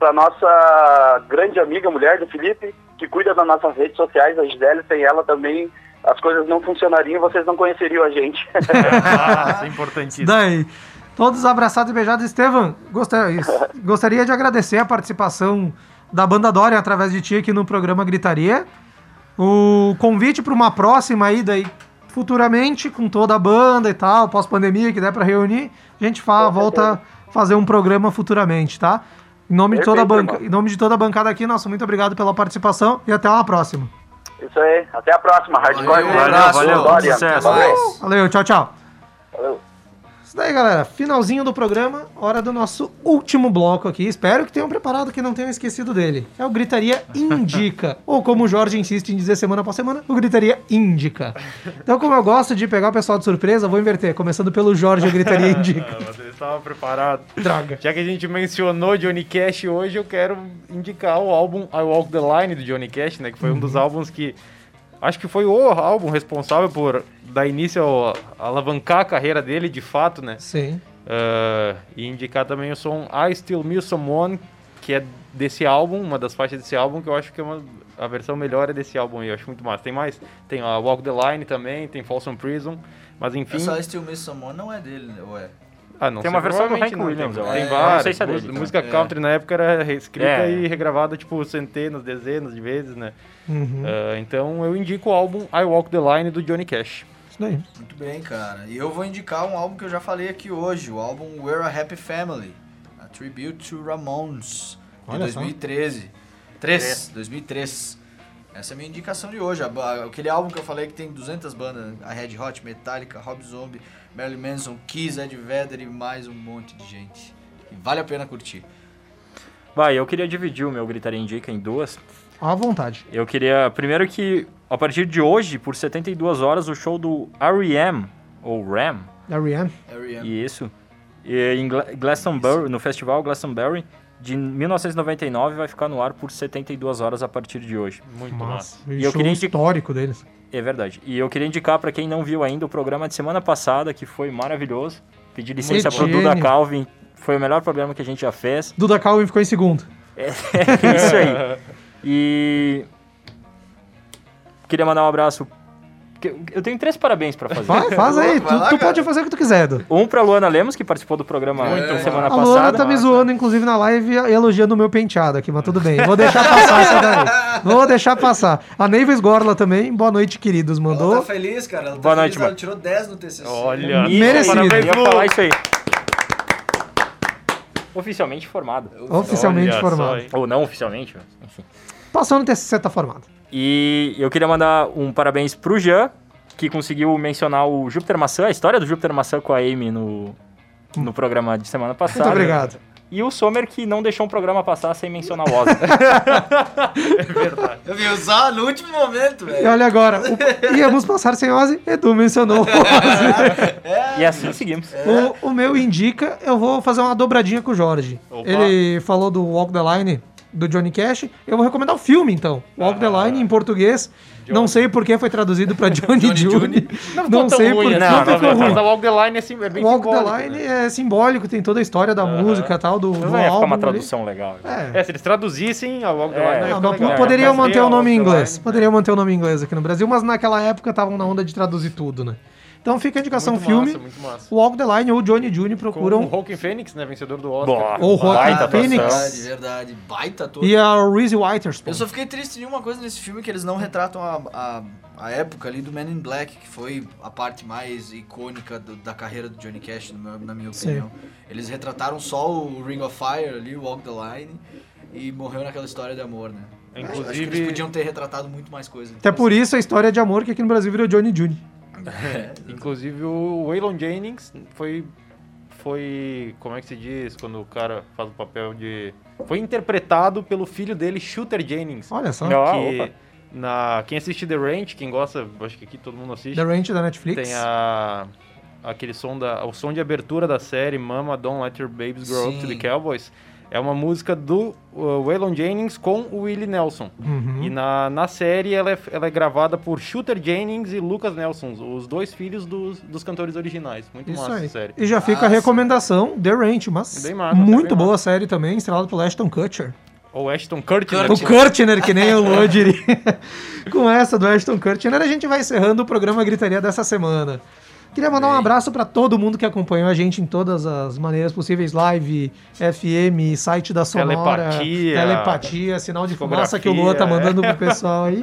pra nossa grande amiga mulher do Felipe, que cuida das nossas redes sociais, a Gisele, sem ela também as coisas não funcionariam, vocês não conheceriam a gente. Ah, isso é importantíssimo. daí. Todos abraçados e beijados. Estevam, gostaria, gostaria de agradecer a participação da banda Dória através de ti aqui no programa Gritaria. O convite para uma próxima aí, daí, futuramente, com toda a banda e tal, pós-pandemia, que der para reunir, a gente fa Com volta a fazer um programa futuramente, tá? Em nome, de toda a Perfeito, banca, irmão. em nome de toda a bancada aqui, nosso muito obrigado pela participação e até uma próxima. isso aí, até a próxima, Hardcore. Valeu, Beijo, abraço, valeu, Dória. sucesso. Valeu. Valeu, tchau, tchau. Valeu. Isso daí, galera. Finalzinho do programa, hora do nosso último bloco aqui. Espero que tenham preparado, que não tenham esquecido dele. É o Gritaria Indica. Ou como o Jorge insiste em dizer semana após semana, o Gritaria Indica. Então, como eu gosto de pegar o pessoal de surpresa, vou inverter. Começando pelo Jorge, o Gritaria Indica. Você estava preparado. Droga. Já que a gente mencionou Johnny Cash hoje, eu quero indicar o álbum I Walk the Line do Johnny Cash, né? Que foi um dos álbuns que. Acho que foi o álbum responsável por dar início ao alavancar a carreira dele de fato, né? Sim. Ah, e indicar também o som I Still Miss Someone, que é desse álbum, uma das faixas desse álbum, que eu acho que é uma, a versão melhor é desse álbum aí, eu acho muito massa. Tem mais, tem a Walk the Line também, tem Folsom Prison, mas enfim... Essa Still Miss Someone não é dele, né? Ué. Ah, não Tem sei, uma versão do Hank não, Williams, Tem, tem acho. várias. Não sei se é dele, Música- então. música É. country na época era reescrita É. e regravada, tipo, centenas, dezenas de vezes, né? Uhum. Ah, então eu indico o álbum I Walk the Line do Johnny Cash. Isso daí. Muito bem, cara. E eu vou indicar um álbum que eu já falei aqui hoje, o álbum We're a Happy Family, a tribute to Ramones, de Olha só. 2013. 3, 2003. Essa é a minha indicação de hoje. Aquele álbum que eu falei que tem 200 bandas, a Red Hot, Metallica, Rob Zombie, Marilyn Manson, Kiss, Ed Vedder e mais um monte de gente. E vale a pena curtir. Vai, eu queria dividir o meu Gritaria Indica em duas. À vontade. Eu queria, primeiro que, a partir de hoje, por 72 horas, o show do R.E.M., ou Ram, R.E.M. Isso, em Gla- Glastonbury, no festival Glastonbury, de 1999, vai ficar no ar por 72 horas a partir de hoje. Muito Massa. massa. E E eu show queria indi- histórico deles. É verdade. E eu queria indicar pra quem não viu ainda o programa de semana passada, que foi maravilhoso. Pedir licença pro Etienne. Duda Calvin. Foi o melhor programa que a gente já fez. Duda Calvin ficou em segundo. É isso aí. E. Queria mandar um abraço. Eu tenho três parabéns pra fazer. Vai, faz aí. Vai lá, tu pode fazer o que tu quiser, Edu. Um pra Luana Lemos, que participou do programa Muito semana A passada. Luana tá me zoando, inclusive, na live, elogiando o meu penteado aqui, mas tudo bem. Vou deixar passar essa daí. Vou deixar passar. A Neiva Gorla também, boa noite, queridos, Ela mandou. tá feliz, cara. Ela tá Boa feliz, noite, ela mano. tirou 10 no TCC. Olha, Isso, Merecido. parabéns, ia Lu. falar isso aí. Oficialmente formado. Oficialmente Olha só, formado. hein? Ou não oficialmente, mas enfim. Passou no TCC, tá formado. E eu queria mandar um parabéns pro Jean, que conseguiu mencionar o Júpiter Maçã, a história do Júpiter Maçã com a Amy no, no programa de semana passada. Muito obrigado. E o Sommer, que não deixou um programa passar sem mencionar o Ozzy. Eu vim usar no último momento, E velho. olha agora, o- íamos passar sem Ozzy, Edu mencionou o Ozzy. e assim seguimos. O, o meu indica, eu vou fazer uma dobradinha com o Jorge. Opa. Ele falou do Walk the Line do Johnny Cash. Eu vou recomendar o filme, então. Walk the Line em português. Não sei por que foi traduzido pra Johnny Johnny June. Não, tão sei por que não, não não, ficou não, ruim. Mas a Walk the Line é, sim- é bem Walk simbólico, the Line né? é simbólico, tem toda a história da música e tal, do, do Não ia ficar álbum. uma ali. tradução legal. É. É, se eles traduzissem a Walk the É. Line, não ia Não, legal. poderiam manter o nome em Walk inglês. Line, Poderiam manter o nome em inglês aqui no Brasil, mas naquela época estavam na onda de traduzir tudo, né? Então fica a indicação Muito filme. massa, muito massa. Walk the Line ou Johnny Com procuram. o Joaquin Phoenix, né, vencedor do Oscar. Ou Joaquin. Phoenix. Verdade, verdade. Baita todo. E a Reese Witherspoon. Eu só fiquei triste de uma coisa nesse filme, que eles não retratam a, a, a época ali do Man in Black, que foi a parte mais icônica do- da carreira do Johnny Cash, no meu- na minha Sim. opinião. Eles retrataram só o Ring of Fire ali, o Walk the Line, e morreu naquela história de amor, né? Acho que Inclusive- eles podiam ter retratado muito mais coisas. Até por isso a história de amor que aqui no Brasil virou Johnny June. Inclusive o Waylon Jennings foi foi como é que se diz quando o cara faz o papel de foi interpretado pelo filho dele, Shooter Jennings. Olha só. Ah, que opa. na quem assiste The Ranch, quem gosta, acho que aqui todo mundo assiste. The Ranch da Netflix. Tem a aquele som da o som de abertura da série Mama Don't Let Your Babies Grow Up to the Sim. Cowboys. É uma música do uh, Waylon Jennings com o Willie Nelson. Uhum. E na, na série ela é, ela é gravada por Shooter Jennings e Lucas Nelson, os dois filhos dos, dos cantores originais. Muito Isso massa aí. a série. E já fica a recomendação, The Ranch, mas massa, muito bem boa massa. série também, estrelada pelo Ashton Kutcher. Ou Ashton Kutcher. O Kutcher, que nem o Luan diria. Com essa do Ashton Kutcher, a gente vai encerrando o programa Gritaria dessa semana. Queria mandar um abraço para todo mundo que acompanhou a gente em todas as maneiras possíveis, live, FM, site da Sonora, Telepatia. telepatia, sinal de fumaça que o Luan tá mandando pro pessoal aí.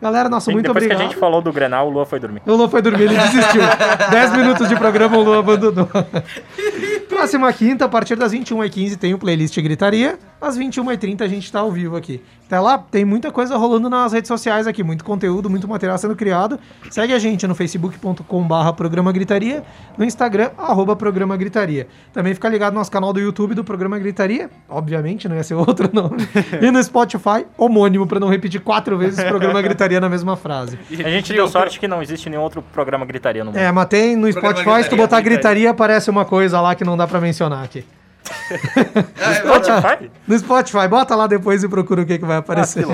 Galera, nosso muito Depois obrigado. que a gente falou do Grenal, o Lua foi dormir. O Luan foi dormir, ele desistiu. 10 minutos de programa, o Luan abandonou. Próxima quinta, a partir das 21h15, tem o playlist Gritaria. Às 21h30 a gente tá ao vivo aqui. Até lá, tem muita coisa rolando nas redes sociais aqui, muito conteúdo, muito material sendo criado. Segue a gente no facebook.com/barra Programa Gritaria, no Instagram, arroba Programa Gritaria. Também fica ligado no nosso canal do YouTube do Programa Gritaria, obviamente, não ia ser outro nome. e no Spotify, homônimo, pra não repetir quatro vezes Programa Gritaria na mesma frase. A gente deu sorte que não existe nenhum outro programa gritaria no mundo. É, mas tem no Programa Spotify, se tu Gritaria, botar gritaria, aparece uma coisa lá que não dá pra mencionar aqui. Spotify? No Spotify, bota lá depois e procura o que, que vai aparecer.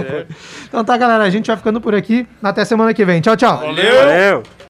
então tá, galera, a gente vai ficando por aqui. Até semana que vem. Tchau, tchau. Valeu!